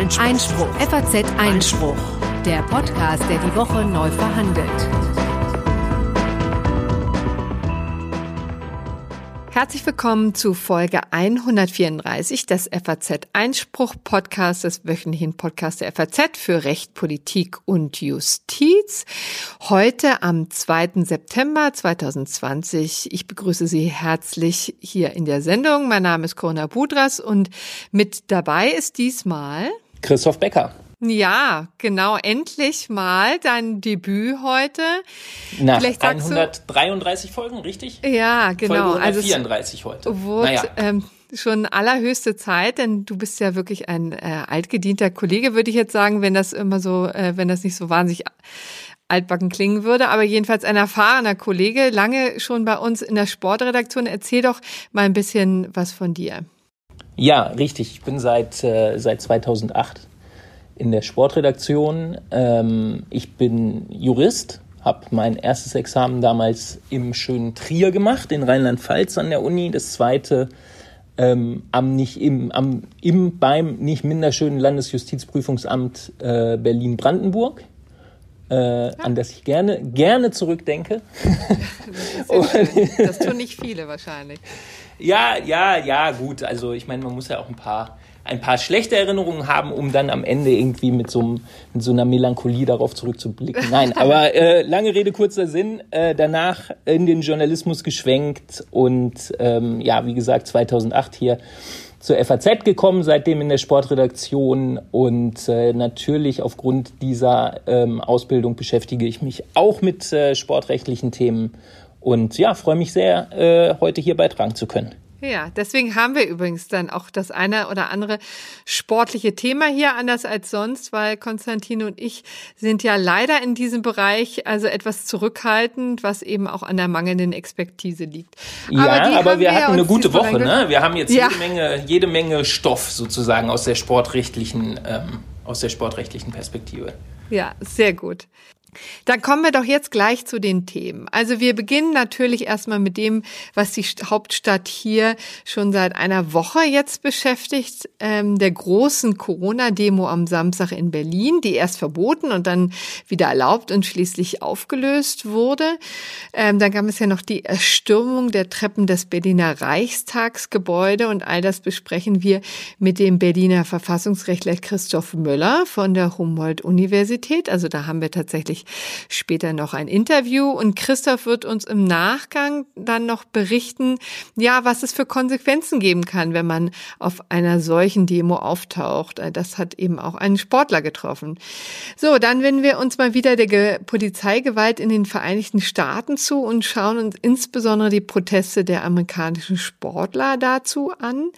Einspruch. Einspruch. FAZ Einspruch. Der Podcast, der die Woche neu verhandelt. Herzlich willkommen zu Folge 134 des FAZ Einspruch Podcasts, des wöchentlichen Podcasts der FAZ für Recht, Politik und Justiz. Heute am 2. September 2020. Ich begrüße Sie herzlich hier in der Sendung. Mein Name ist Corona Budras und mit dabei ist diesmal Christoph Becker. Ja, genau. Endlich mal dein Debüt heute. Nach Vielleicht 133 du, Folgen, richtig? Ja, genau. Folge 134 also heute. Wurde, naja. ähm, schon allerhöchste Zeit, denn du bist ja wirklich ein äh, altgedienter Kollege, würde ich jetzt sagen, wenn das immer so, äh, wenn das nicht so wahnsinnig altbacken klingen würde, aber jedenfalls ein erfahrener Kollege, lange schon bei uns in der Sportredaktion. Erzähl doch mal ein bisschen was von dir. Ja, richtig. Ich bin seit, äh, seit 2008 in der Sportredaktion. Ähm, ich bin Jurist, habe mein erstes Examen damals im schönen Trier gemacht, in Rheinland-Pfalz an der Uni. Das zweite ähm, am nicht im, am, im beim nicht minder schönen Landesjustizprüfungsamt äh, Berlin-Brandenburg. Äh, an das ich gerne, gerne zurückdenke. Das, das tun nicht viele wahrscheinlich. Ja, ja, ja, gut. Also ich meine, man muss ja auch ein paar ein paar schlechte Erinnerungen haben, um dann am Ende irgendwie mit so, mit so einer Melancholie darauf zurückzublicken. Nein, aber äh, lange Rede, kurzer Sinn. Äh, danach in den Journalismus geschwenkt und ähm, ja, wie gesagt, 2008 hier zur FAZ gekommen, seitdem in der Sportredaktion und äh, natürlich aufgrund dieser ähm, Ausbildung beschäftige ich mich auch mit äh, sportrechtlichen Themen und ja, freue mich sehr, äh, heute hier beitragen zu können. Ja, deswegen haben wir übrigens dann auch das eine oder andere sportliche Thema hier, anders als sonst, weil Konstantin und ich sind ja leider in diesem Bereich also etwas zurückhaltend, was eben auch an der mangelnden Expertise liegt. Ja, aber, aber wir hatten eine gute Woche, ne? Wir haben jetzt ja. jede Menge, jede Menge Stoff sozusagen aus der sportrechtlichen, ähm, aus der sportrechtlichen Perspektive. Ja, sehr gut. Dann kommen wir doch jetzt gleich zu den Themen. Also wir beginnen natürlich erstmal mit dem, was die Hauptstadt hier schon seit einer Woche jetzt beschäftigt, ähm, der großen Corona-Demo am Samstag in Berlin, die erst verboten und dann wieder erlaubt und schließlich aufgelöst wurde. Ähm, dann gab es ja noch die Erstürmung der Treppen des Berliner Reichstagsgebäude und all das besprechen wir mit dem Berliner Verfassungsrechtler Christoph Möller von der Humboldt-Universität. Also da haben wir tatsächlich natürlich später noch ein Interview und Christoph wird uns im Nachgang dann noch berichten, ja, was es für Konsequenzen geben kann, wenn man auf einer solchen Demo auftaucht. Das hat eben auch einen Sportler getroffen. So, dann wenden wir uns mal wieder der Ge Polizeigewalt in den Vereinigten Staaten zu und schauen uns insbesondere die Proteste der amerikanischen Sportler dazu an.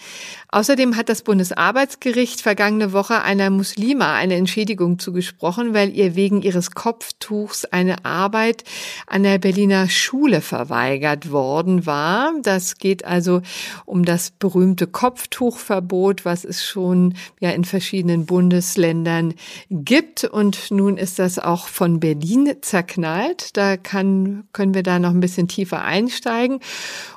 Außerdem hat das Bundesarbeitsgericht vergangene Woche einer Muslima eine Entschädigung zugesprochen, weil ihr wegen ihres Kopf Kopftuchs eine Arbeit an der Berliner Schule verweigert worden war. Das geht also um das berühmte Kopftuchverbot, was es schon ja in verschiedenen Bundesländern gibt. Und nun ist das auch von Berlin zerknallt. Da kann, können wir da noch ein bisschen tiefer einsteigen.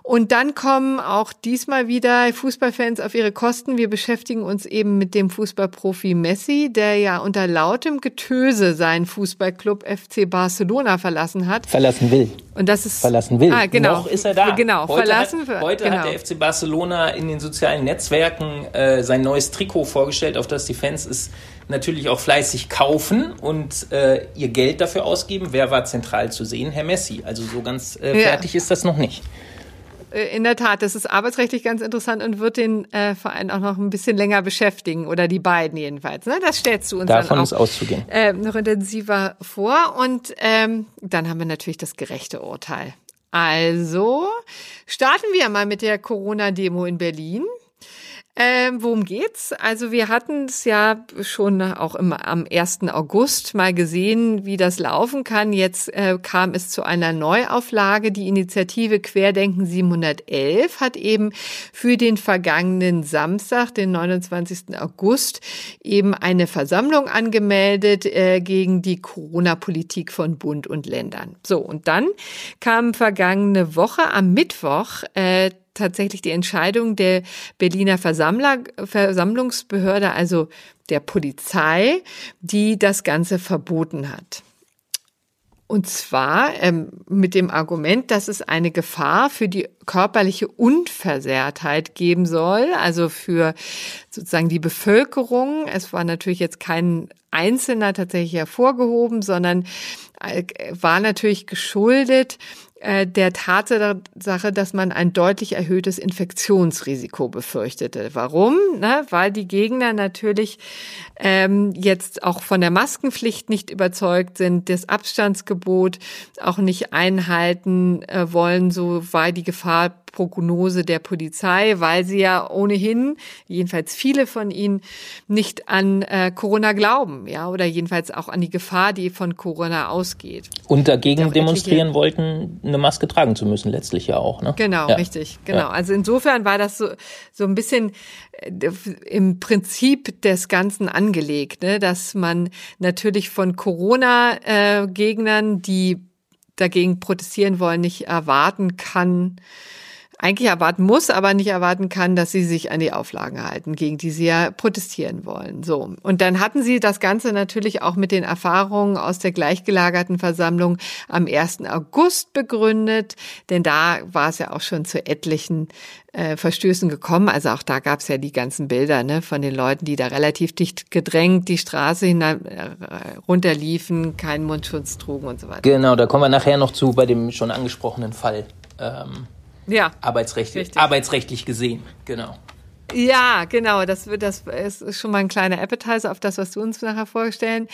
Und dann kommen auch diesmal wieder Fußballfans auf ihre Kosten. Wir beschäftigen uns eben mit dem Fußballprofi Messi, der ja unter lautem Getöse seinen Fußballclub FC Barcelona verlassen hat. Verlassen will. Und das ist verlassen will. Ah, genau. Noch ist er da. Genau. Heute verlassen hat, heute genau. hat der FC Barcelona in den sozialen Netzwerken äh, sein neues Trikot vorgestellt, auf das die Fans es natürlich auch fleißig kaufen und äh, ihr Geld dafür ausgeben. Wer war zentral zu sehen? Herr Messi. Also so ganz äh, fertig ja. ist das noch nicht. Äh, in der Tat, das ist arbeitsrechtlich ganz interessant und wird den äh, Verein auch noch ein bisschen länger beschäftigen oder die beiden jedenfalls. Ne? Das stellst du uns Davon dann auch ist auszugehen. Äh, noch intensiver vor. Und ähm, dann haben wir natürlich das gerechte Urteil. Also starten wir mal mit der Corona-Demo in Berlin. Ähm, worum geht's? Also wir hatten es ja schon auch im, am 1. August mal gesehen, wie das laufen kann. Jetzt äh, kam es zu einer Neuauflage. Die Initiative Querdenken 711 hat eben für den vergangenen Samstag, den 29. August, eben eine Versammlung angemeldet äh, gegen die Corona-Politik von Bund und Ländern. So, und dann kam vergangene Woche am Mittwoch äh, tatsächlich die Entscheidung der Berliner Versammler, Versammlungsbehörde, also der Polizei, die das Ganze verboten hat. Und zwar ähm, mit dem Argument, dass es eine Gefahr für die körperliche Unversehrtheit geben soll, also für sozusagen die Bevölkerung. Es war natürlich jetzt kein Einzelner tatsächlich hervorgehoben, sondern äh, war natürlich geschuldet der Tatsache, dass man ein deutlich erhöhtes Infektionsrisiko befürchtete. Warum? Ne? Weil die Gegner natürlich ähm, jetzt auch von der Maskenpflicht nicht überzeugt sind, das Abstandsgebot auch nicht einhalten äh, wollen, so war die Gefahr Prognose der Polizei, weil sie ja ohnehin, jedenfalls viele von ihnen, nicht an äh, Corona glauben, ja, oder jedenfalls auch an die Gefahr, die von Corona ausgeht. Und dagegen demonstrieren wollten, eine Maske tragen zu müssen, letztlich ja auch, ne? Genau, ja. richtig, genau. Ja. Also insofern war das so, so ein bisschen äh, im Prinzip des Ganzen angelegt, ne, dass man natürlich von Corona-Gegnern, äh, die dagegen protestieren wollen, nicht erwarten kann, eigentlich erwarten muss, aber nicht erwarten kann, dass sie sich an die Auflagen halten, gegen die sie ja protestieren wollen. So. Und dann hatten sie das Ganze natürlich auch mit den Erfahrungen aus der gleichgelagerten Versammlung am 1. August begründet, denn da war es ja auch schon zu etlichen äh, Verstößen gekommen. Also auch da gab es ja die ganzen Bilder ne, von den Leuten, die da relativ dicht gedrängt die Straße hinein, äh, runterliefen, keinen Mundschutz trugen und so weiter. Genau, da kommen wir nachher noch zu bei dem schon angesprochenen Fall. Ähm ja. Arbeitsrechtlich, arbeitsrechtlich gesehen, genau. Ja, genau. Das wird, das ist schon mal ein kleiner Appetizer auf das, was du uns nachher vorstellen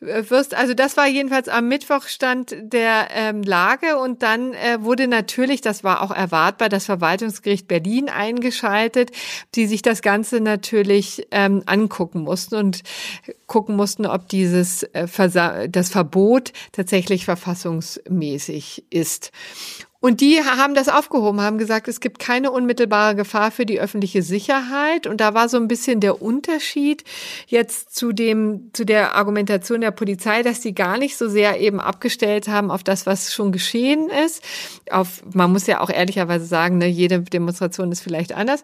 wirst. Also das war jedenfalls am Mittwochstand der ähm, Lage und dann äh, wurde natürlich, das war auch erwartbar, das Verwaltungsgericht Berlin eingeschaltet, die sich das Ganze natürlich ähm, angucken mussten und gucken mussten, ob dieses äh, das Verbot tatsächlich verfassungsmäßig ist. Und die haben das aufgehoben, haben gesagt, es gibt keine unmittelbare Gefahr für die öffentliche Sicherheit. Und da war so ein bisschen der Unterschied jetzt zu dem, zu der Argumentation der Polizei, dass die gar nicht so sehr eben abgestellt haben auf das, was schon geschehen ist. Auf, man muss ja auch ehrlicherweise sagen, ne, jede Demonstration ist vielleicht anders.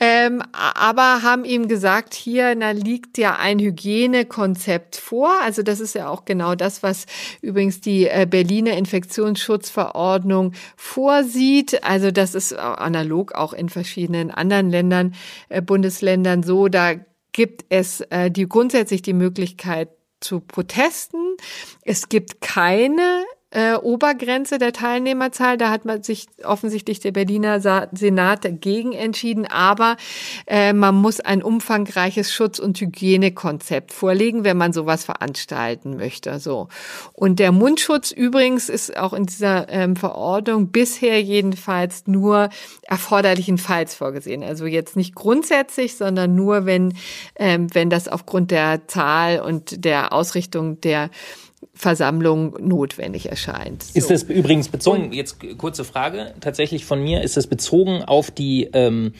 Ähm, aber haben ihm gesagt, hier na, liegt ja ein Hygienekonzept vor. Also das ist ja auch genau das, was übrigens die äh, Berliner Infektionsschutzverordnung vorsieht. Also das ist analog auch in verschiedenen anderen Ländern, äh, Bundesländern so. Da gibt es äh, die grundsätzlich die Möglichkeit zu Protesten. Es gibt keine äh, Obergrenze der Teilnehmerzahl. Da hat man sich offensichtlich der Berliner Senat dagegen entschieden. Aber äh, man muss ein umfangreiches Schutz- und Hygienekonzept vorlegen, wenn man sowas veranstalten möchte. So. Und der Mundschutz übrigens ist auch in dieser ähm, Verordnung bisher jedenfalls nur erforderlichenfalls vorgesehen. Also jetzt nicht grundsätzlich, sondern nur, wenn, ähm, wenn das aufgrund der Zahl und der Ausrichtung der Versammlung notwendig erscheint. So. Ist das übrigens bezogen, jetzt kurze Frage tatsächlich von mir, ist das bezogen auf die ähm,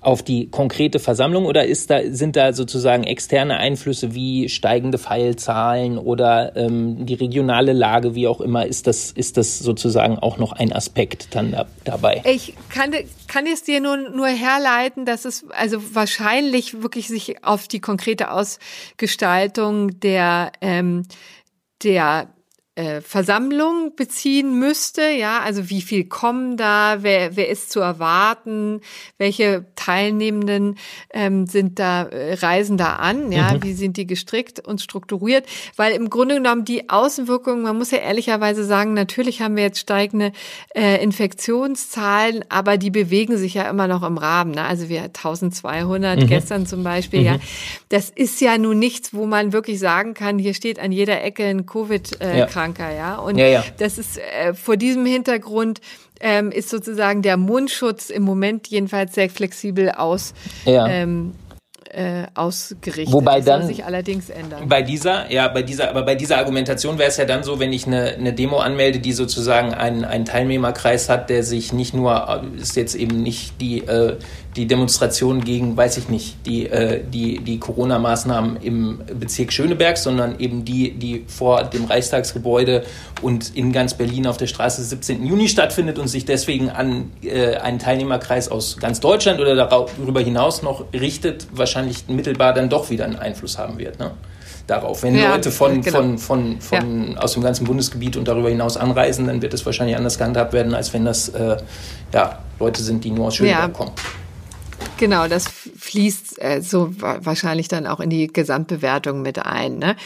auf die konkrete Versammlung oder ist da, sind da sozusagen externe Einflüsse wie steigende Pfeilzahlen oder ähm, die regionale Lage, wie auch immer, ist das, ist das sozusagen auch noch ein Aspekt dann da, dabei? Ich kann, kann es dir nur, nur herleiten, dass es also wahrscheinlich wirklich sich auf die konkrete Ausgestaltung der ähm, der äh, Versammlung beziehen müsste, ja, also wie viel kommen da, wer, wer ist zu erwarten, welche Teilnehmenden ähm, sind da, äh, reisen da an, ja, mhm. wie sind die gestrickt und strukturiert, weil im Grunde genommen die Außenwirkungen, man muss ja ehrlicherweise sagen, natürlich haben wir jetzt steigende äh, Infektionszahlen, aber die bewegen sich ja immer noch im Rahmen, ne? also wir 1200 mhm. gestern zum Beispiel, mhm. ja, das ist ja nun nichts, wo man wirklich sagen kann, hier steht an jeder Ecke ein Covid-Krank. Äh, ja Kranker, ja. Und ja, ja. das ist äh, vor diesem Hintergrund ähm, ist sozusagen der Mundschutz im Moment jedenfalls sehr flexibel aus. Ja. Ähm, äh, ausgerichtet. Wobei das dann soll sich allerdings ändern. Bei dieser, ja, bei dieser, aber bei dieser Argumentation wäre es ja dann so, wenn ich eine, eine Demo anmelde, die sozusagen einen, einen Teilnehmerkreis hat, der sich nicht nur, ist jetzt eben nicht die, äh, die Demonstration gegen, weiß ich nicht, die, äh, die, die Corona-Maßnahmen im Bezirk Schöneberg, sondern eben die, die vor dem Reichstagsgebäude und in ganz Berlin auf der Straße 17. Juni stattfindet und sich deswegen an äh, einen Teilnehmerkreis aus ganz Deutschland oder darüber hinaus noch richtet, wahrscheinlich mittelbar dann doch wieder einen Einfluss haben wird. Ne? darauf. Wenn ja, Leute von, genau. von, von, von, ja. aus dem ganzen Bundesgebiet und darüber hinaus anreisen, dann wird es wahrscheinlich anders gehandhabt werden, als wenn das äh, ja, Leute sind, die nur aus Schöneberg ja. kommen. Genau, das fließt äh, so wahrscheinlich dann auch in die Gesamtbewertung mit ein. Ne?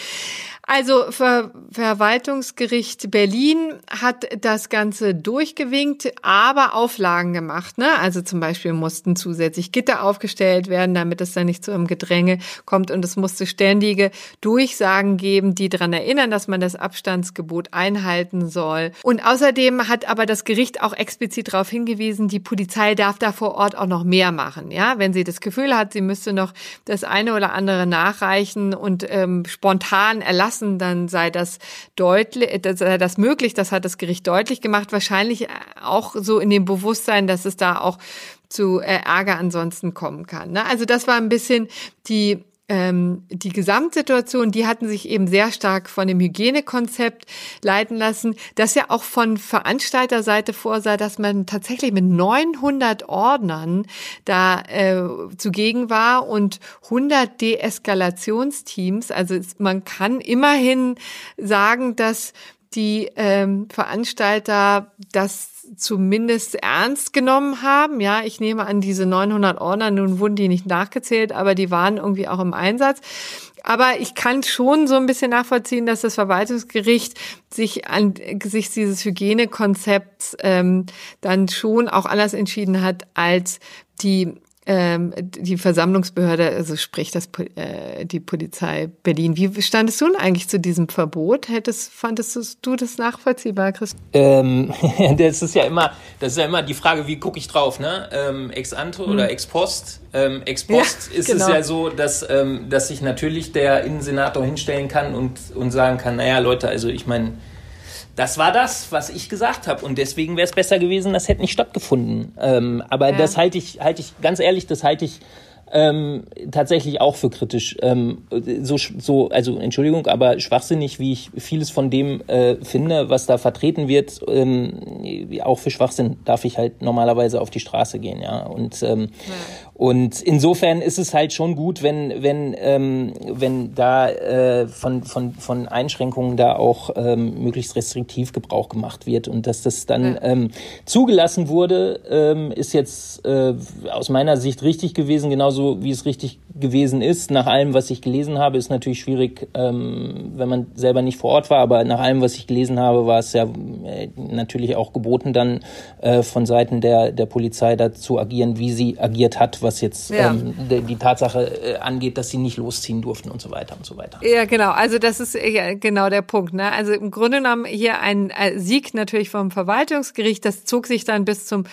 Also Ver Verwaltungsgericht Berlin hat das Ganze durchgewinkt, aber Auflagen gemacht. Ne? Also zum Beispiel mussten zusätzlich Gitter aufgestellt werden, damit es dann nicht zu einem Gedränge kommt. Und es musste ständige Durchsagen geben, die daran erinnern, dass man das Abstandsgebot einhalten soll. Und außerdem hat aber das Gericht auch explizit darauf hingewiesen, die Polizei darf da vor Ort auch noch mehr machen. Ja, wenn sie das Gefühl hat, sie müsste noch das eine oder andere nachreichen und ähm, spontan erlassen lassen, dann sei das deutlich, sei das möglich. Das hat das Gericht deutlich gemacht. Wahrscheinlich auch so in dem Bewusstsein, dass es da auch zu äh, Ärger ansonsten kommen kann. Ne? Also das war ein bisschen die ähm, die Gesamtsituation, die hatten sich eben sehr stark von dem Hygienekonzept leiten lassen, das ja auch von Veranstalterseite vorsah, dass man tatsächlich mit 900 Ordnern da äh, zugegen war und 100 Deeskalationsteams. Also man kann immerhin sagen, dass die ähm, Veranstalter das zumindest ernst genommen haben. Ja, ich nehme an, diese 900 Ordner, nun wurden die nicht nachgezählt, aber die waren irgendwie auch im Einsatz. Aber ich kann schon so ein bisschen nachvollziehen, dass das Verwaltungsgericht sich angesichts dieses Hygienekonzepts ähm, dann schon auch anders entschieden hat als die ähm, die Versammlungsbehörde, also sprich das, äh, die Polizei Berlin. Wie standest du denn eigentlich zu diesem Verbot? Hättest, fandest du das nachvollziehbar, Chris? Ähm, das ist ja immer, das ist ja immer die Frage, wie gucke ich drauf, ne? Ähm, ex ante hm. oder ex post? Ähm, ex post ja, ist genau. es ja so, dass, ähm, dass sich natürlich der Innensenator hinstellen kann und, und sagen kann, naja, Leute, also ich meine, das war das, was ich gesagt habe. Und deswegen wäre es besser gewesen, das hätte nicht stattgefunden. Ähm, aber ja. das halte ich, halte ich, ganz ehrlich, das halte ich ähm, tatsächlich auch für kritisch. Ähm, so, so, also Entschuldigung, aber schwachsinnig, wie ich vieles von dem äh, finde, was da vertreten wird, ähm, auch für Schwachsinn darf ich halt normalerweise auf die Straße gehen, ja. Und ähm, ja. Und insofern ist es halt schon gut, wenn, wenn, ähm, wenn da äh, von, von, von Einschränkungen da auch ähm, möglichst restriktiv Gebrauch gemacht wird. Und dass das dann ja. ähm, zugelassen wurde, ähm, ist jetzt äh, aus meiner Sicht richtig gewesen, genauso wie es richtig gewesen ist. Nach allem, was ich gelesen habe, ist natürlich schwierig, ähm, wenn man selber nicht vor Ort war, aber nach allem, was ich gelesen habe, war es ja äh, natürlich auch geboten, dann äh, von Seiten der, der Polizei dazu agieren, wie sie agiert hat was jetzt ja. ähm, die, Tatsache äh, angeht, dass sie nicht losziehen durften und so weiter und so weiter. Ja, genau. Also das ist ja, genau der Punkt. Ne? Also im Grunde genommen hier ein Sieg natürlich vom Verwaltungsgericht. Das zog sich dann bis zum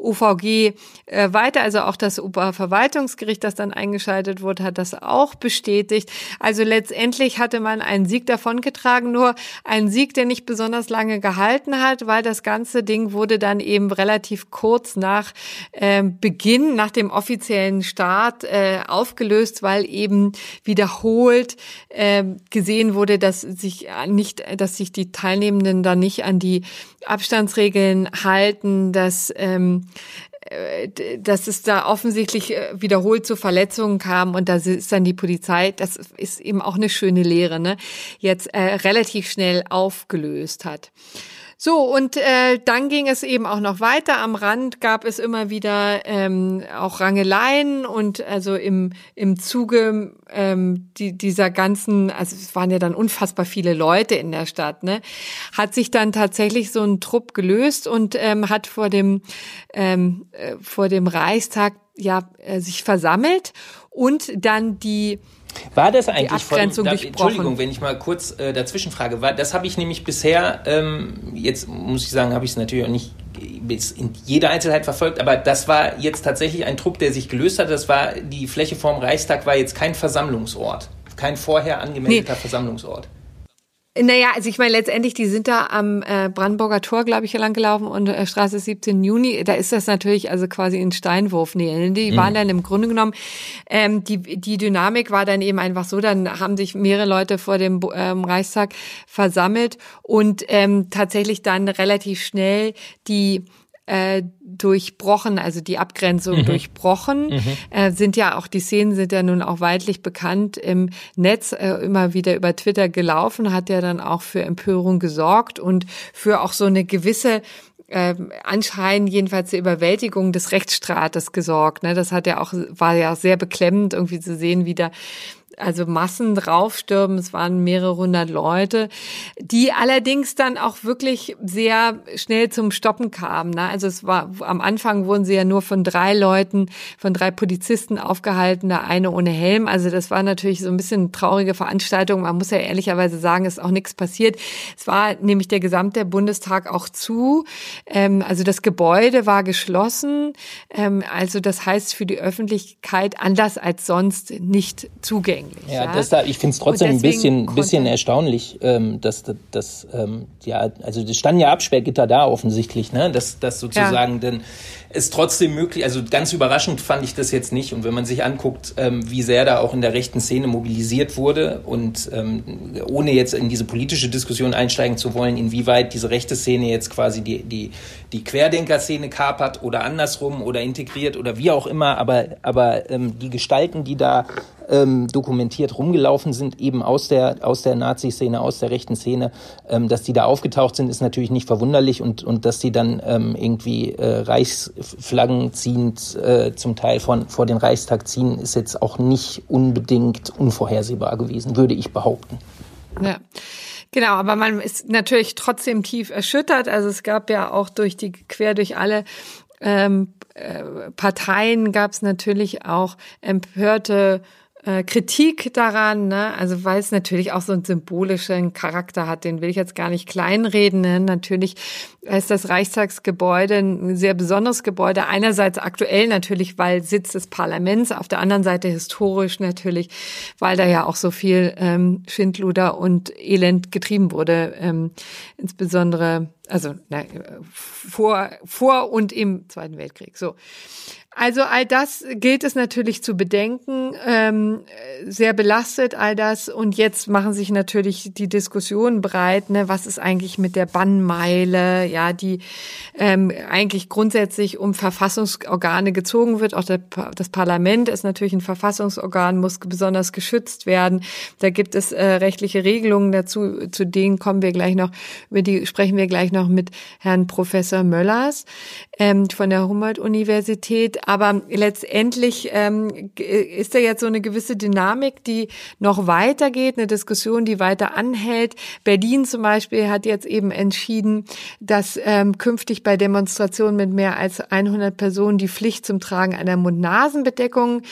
OVG äh, weiter. Also auch das Oberverwaltungsgericht, das dann eingeschaltet wurde, hat das auch bestätigt. Also letztendlich hatte man einen Sieg davongetragen, nur einen Sieg, der nicht besonders lange gehalten hat, weil das ganze Ding wurde dann eben relativ kurz nach äh, Beginn, nach dem offiziellen Start äh, aufgelöst, weil eben wiederholt äh, gesehen wurde, dass sich nicht, dass sich die Teilnehmenden da nicht an die Abstandsregeln halten, dass ähm, äh, dass es da offensichtlich äh, wiederholt zu Verletzungen kam und da ist dann die Polizei, das ist eben auch eine schöne Lehre, ne, jetzt äh, relativ schnell aufgelöst hat. So, und äh, dann ging es eben auch noch weiter. Am Rand gab es immer wieder ähm, auch Rangeleien und also im, im Zuge ähm, die, dieser ganzen, also es waren ja dann unfassbar viele Leute in der Stadt, ne, hat sich dann tatsächlich so ein Trupp gelöst und ähm, hat vor dem, ähm, äh, vor dem Reichstag ja äh, sich versammelt und dann die war das eigentlich von, da, Entschuldigung, wenn ich mal kurz äh, dazwischen frage, war, das habe ich nämlich bisher, ähm, jetzt muss ich sagen, habe ich es natürlich auch nicht bis in jeder Einzelheit verfolgt, aber das war jetzt tatsächlich ein Druck, der sich gelöst hat. Das war, die Fläche vorm Reichstag war jetzt kein Versammlungsort, kein vorher angemeldeter nee. Versammlungsort. Naja, also ich meine, letztendlich, die sind da am äh, Brandenburger Tor, glaube ich, lang gelaufen und äh, Straße 17 Juni. Da ist das natürlich also quasi in Steinwurfnähe. Die mhm. waren dann im Grunde genommen, ähm, die, die Dynamik war dann eben einfach so, dann haben sich mehrere Leute vor dem ähm, Reichstag versammelt und ähm, tatsächlich dann relativ schnell die äh, durchbrochen, also die Abgrenzung mhm. durchbrochen. Mhm. Äh, sind ja auch, die Szenen sind ja nun auch weitlich bekannt im Netz, äh, immer wieder über Twitter gelaufen, hat ja dann auch für Empörung gesorgt und für auch so eine gewisse äh, anscheinend jedenfalls zur Überwältigung des Rechtsstaates gesorgt. Ne? Das hat ja auch, war ja sehr beklemmend, irgendwie zu sehen, wie da also Massen draufstürmen. Es waren mehrere hundert Leute, die allerdings dann auch wirklich sehr schnell zum Stoppen kamen. Ne? Also es war am Anfang wurden sie ja nur von drei Leuten, von drei Polizisten aufgehalten, der eine ohne Helm. Also das war natürlich so ein bisschen traurige Veranstaltung. Man muss ja ehrlicherweise sagen, ist auch nichts passiert. Es war nämlich der gesamte Bundestag auch zu. Ähm, also das Gebäude war geschlossen. Ähm, also das heißt für die Öffentlichkeit anders als sonst nicht zugänglich eigentlich. Ja, ja? Da, ich finde es trotzdem ein bisschen, bisschen erstaunlich, ähm, dass das, ähm, ja, also es standen ja Absperrgitter da offensichtlich, ne? Dass das sozusagen ja. denn es trotzdem möglich, also ganz überraschend fand ich das jetzt nicht. Und wenn man sich anguckt, ähm, wie sehr da auch in der rechten Szene mobilisiert wurde und ähm, ohne jetzt in diese politische Diskussion einsteigen zu wollen, inwieweit diese rechte Szene jetzt quasi die, die, die Querdenker-Szene kapert oder andersrum oder integriert oder wie auch immer, aber, aber ähm, die Gestalten, die da ähm, dokumentiert rumgelaufen sind, eben aus der, aus der Nazi-Szene, aus der rechten Szene, ähm, dass die da aufgetaucht sind, ist natürlich nicht verwunderlich und, und dass die dann ähm, irgendwie äh, Reichsflaggen ziehend äh, zum Teil von, vor den Reichstag ziehen, ist jetzt auch nicht unbedingt unvorhersehbar gewesen, würde ich behaupten. Ja. Genau, aber man ist natürlich trotzdem tief erschüttert. Also es gab ja auch durch die quer durch alle ähm, äh, Parteien gab es natürlich auch empörte äh, Kritik daran, ne? also weil es natürlich auch so einen symbolischen Charakter hat, den will ich jetzt gar nicht kleinreden. Ne? Natürlich ist das Reichstagsgebäude ein sehr besonderes Gebäude. Einerseits aktuell natürlich, weil Sitz des Parlaments, auf der anderen Seite historisch natürlich, weil da ja auch so viel ähm, Schindluder und Elend getrieben wurde, ähm, insbesondere also na, vor vor und im Zweiten Weltkrieg. So. Also all das gilt es natürlich zu bedenken, ähm, sehr belastet all das. Und jetzt machen sich natürlich die Diskussionen breit, ne, was ist eigentlich mit der Bannmeile, ja, die ähm, eigentlich grundsätzlich um Verfassungsorgane gezogen wird. Auch der, das Parlament ist natürlich ein Verfassungsorgan, muss besonders geschützt werden. Da gibt es äh, rechtliche Regelungen dazu, zu denen kommen wir gleich noch, über die sprechen wir gleich noch mit Herrn Professor Möllers ähm, von der Humboldt-Universität aber letztendlich ähm, ist da jetzt so eine gewisse Dynamik, die noch weitergeht, eine Diskussion, die weiter anhält. Berlin zum Beispiel hat jetzt eben entschieden, dass ähm, künftig bei Demonstrationen mit mehr als 100 Personen die Pflicht zum Tragen einer Mund-Nasen-Bedeckung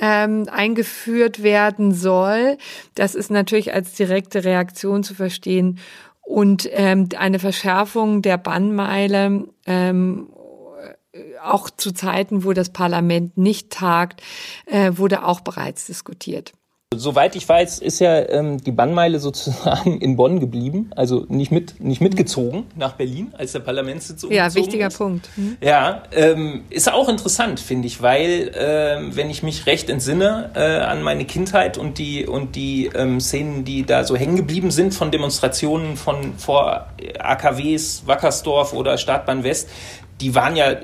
ähm, eingeführt werden soll. Das ist natürlich als direkte Reaktion zu verstehen und ähm, eine Verschärfung der Bannmeile ähm, auch zu Zeiten, wo das Parlament nicht tagt, äh, wurde auch bereits diskutiert. Soweit ich weiß, ist ja ähm, die Bannmeile sozusagen in Bonn geblieben, also nicht mit nicht mitgezogen nach Berlin, als der Parlamentssitz Ja, wichtiger ist. Punkt. Hm? Ja, ähm, ist auch interessant, finde ich, weil ähm, wenn ich mich recht entsinne äh, an meine Kindheit und die und die ähm, Szenen, die da so hängen geblieben sind von Demonstrationen von vor AKWs, Wackersdorf oder Startbahn West, die waren ja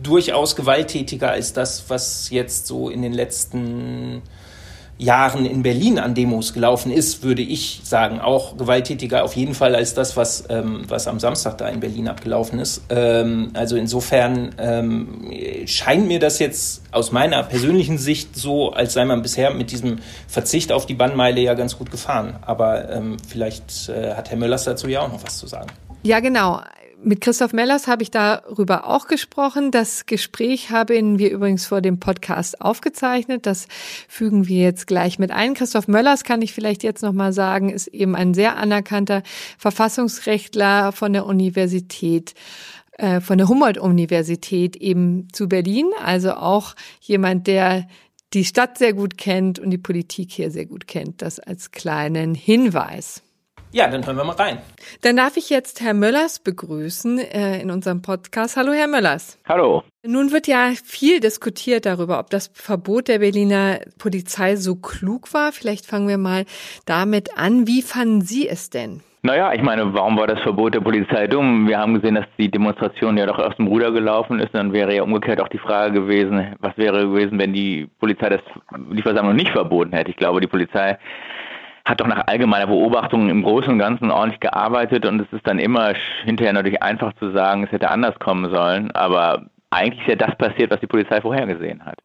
durchaus gewalttätiger als das, was jetzt so in den letzten Jahren in Berlin an Demos gelaufen ist, würde ich sagen, auch gewalttätiger auf jeden Fall als das, was, ähm, was am Samstag da in Berlin abgelaufen ist. Ähm, also insofern ähm, scheint mir das jetzt aus meiner persönlichen Sicht so, als sei man bisher mit diesem Verzicht auf die Bannmeile ja ganz gut gefahren. Aber ähm, vielleicht äh, hat Herr Möllers dazu ja auch noch was zu sagen. Ja, genau. Mit Christoph Mellers habe ich darüber auch gesprochen. Das Gespräch haben wir übrigens vor dem Podcast aufgezeichnet. Das fügen wir jetzt gleich mit ein. Christoph Möllers kann ich vielleicht jetzt noch mal sagen, ist eben ein sehr anerkannter Verfassungsrechtler von der Universität äh, von der Humboldt-Universität eben zu Berlin. Also auch jemand, der die Stadt sehr gut kennt und die Politik hier sehr gut kennt. Das als kleinen Hinweis. Ja, dann hören wir mal rein. Dann darf ich jetzt Herr Möllers begrüßen äh, in unserem Podcast. Hallo, Herr Möllers. Hallo. Nun wird ja viel diskutiert darüber, ob das Verbot der Berliner Polizei so klug war. Vielleicht fangen wir mal damit an. Wie fanden Sie es denn? Naja, ich meine, warum war das Verbot der Polizei dumm? Wir haben gesehen, dass die Demonstration ja doch aus dem Ruder gelaufen ist. Dann wäre ja umgekehrt auch die Frage gewesen, was wäre gewesen, wenn die Polizei das, die Versammlung nicht verboten hätte. Ich glaube, die Polizei hat doch nach allgemeiner Beobachtung im Großen und Ganzen ordentlich gearbeitet und es ist dann immer hinterher natürlich einfach zu sagen, es hätte anders kommen sollen, aber eigentlich ist ja das passiert, was die Polizei vorhergesehen hat.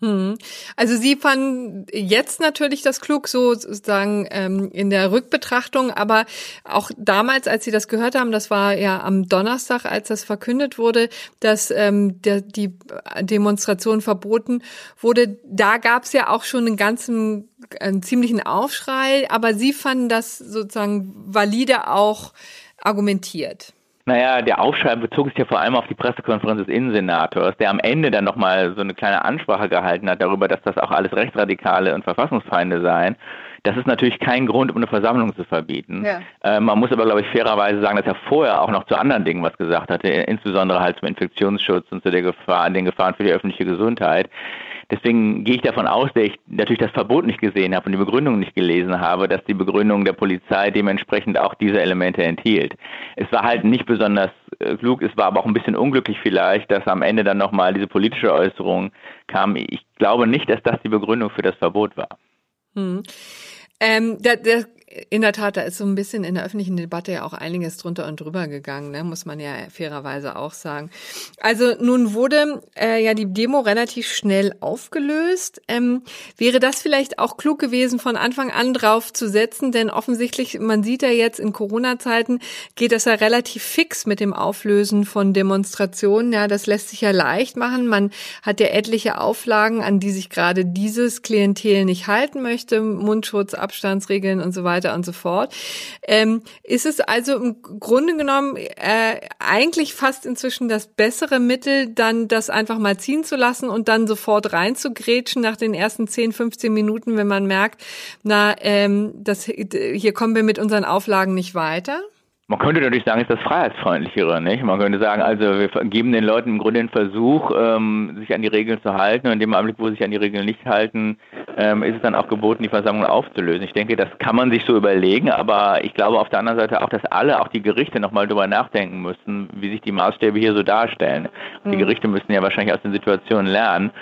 Hm. Also Sie fanden jetzt natürlich das klug, sozusagen ähm, in der Rückbetrachtung, aber auch damals, als Sie das gehört haben, das war ja am Donnerstag, als das verkündet wurde, dass ähm, der, die Demonstration verboten wurde, da gab es ja auch schon einen ganzen, einen ziemlichen Aufschrei, aber Sie fanden das sozusagen valide auch argumentiert. Naja, der Aufschrei bezog sich ja vor allem auf die Pressekonferenz des Innensenators, der am Ende dann nochmal so eine kleine Ansprache gehalten hat darüber, dass das auch alles Rechtsradikale und Verfassungsfeinde seien. Das ist natürlich kein Grund, um eine Versammlung zu verbieten. Ja. Äh, man muss aber, glaube ich, fairerweise sagen, dass er vorher auch noch zu anderen Dingen was gesagt hatte, insbesondere halt zum Infektionsschutz und zu der Gefahr, den Gefahren für die öffentliche Gesundheit. Deswegen gehe ich davon aus, dass ich natürlich das Verbot nicht gesehen habe und die Begründung nicht gelesen habe, dass die Begründung der Polizei dementsprechend auch diese Elemente enthielt. Es war halt nicht besonders äh, klug, es war aber auch ein bisschen unglücklich vielleicht, dass am Ende dann nochmal diese politische Äußerung kam. Ich glaube nicht, dass das die Begründung für das Verbot war. Hm. Ähm, der, der in der Tat, da ist so ein bisschen in der öffentlichen Debatte ja auch einiges drunter und drüber gegangen, ne? muss man ja fairerweise auch sagen. Also nun wurde äh, ja die Demo relativ schnell aufgelöst. Ähm, wäre das vielleicht auch klug gewesen, von Anfang an drauf zu setzen? Denn offensichtlich, man sieht ja jetzt in Corona-Zeiten, geht das ja relativ fix mit dem Auflösen von Demonstrationen. Ja, das lässt sich ja leicht machen. Man hat ja etliche Auflagen, an die sich gerade dieses Klientel nicht halten möchte. Mundschutz, Abstandsregeln und so weiter weiter und so fort. Ähm, ist es also im Grunde genommen äh, eigentlich fast inzwischen das bessere Mittel, dann das einfach mal ziehen zu lassen und dann sofort reinzugrätschen nach den ersten 10, 15 Minuten, wenn man merkt, na, ähm, das, hier kommen wir mit unseren Auflagen nicht weiter? Man könnte natürlich sagen, ist das freiheitsfreundlichere, nicht? Man könnte sagen, also wir geben den Leuten im Grunde den Versuch, ähm, sich an die Regeln zu halten und in dem Augenblick, wo sie sich an die Regeln nicht halten, ähm, ist es dann auch geboten, die Versammlung aufzulösen. Ich denke, das kann man sich so überlegen, aber ich glaube auf der anderen Seite auch, dass alle, auch die Gerichte, nochmal drüber nachdenken müssen, wie sich die Maßstäbe hier so darstellen. Mhm. Die Gerichte müssen ja wahrscheinlich aus den Situationen lernen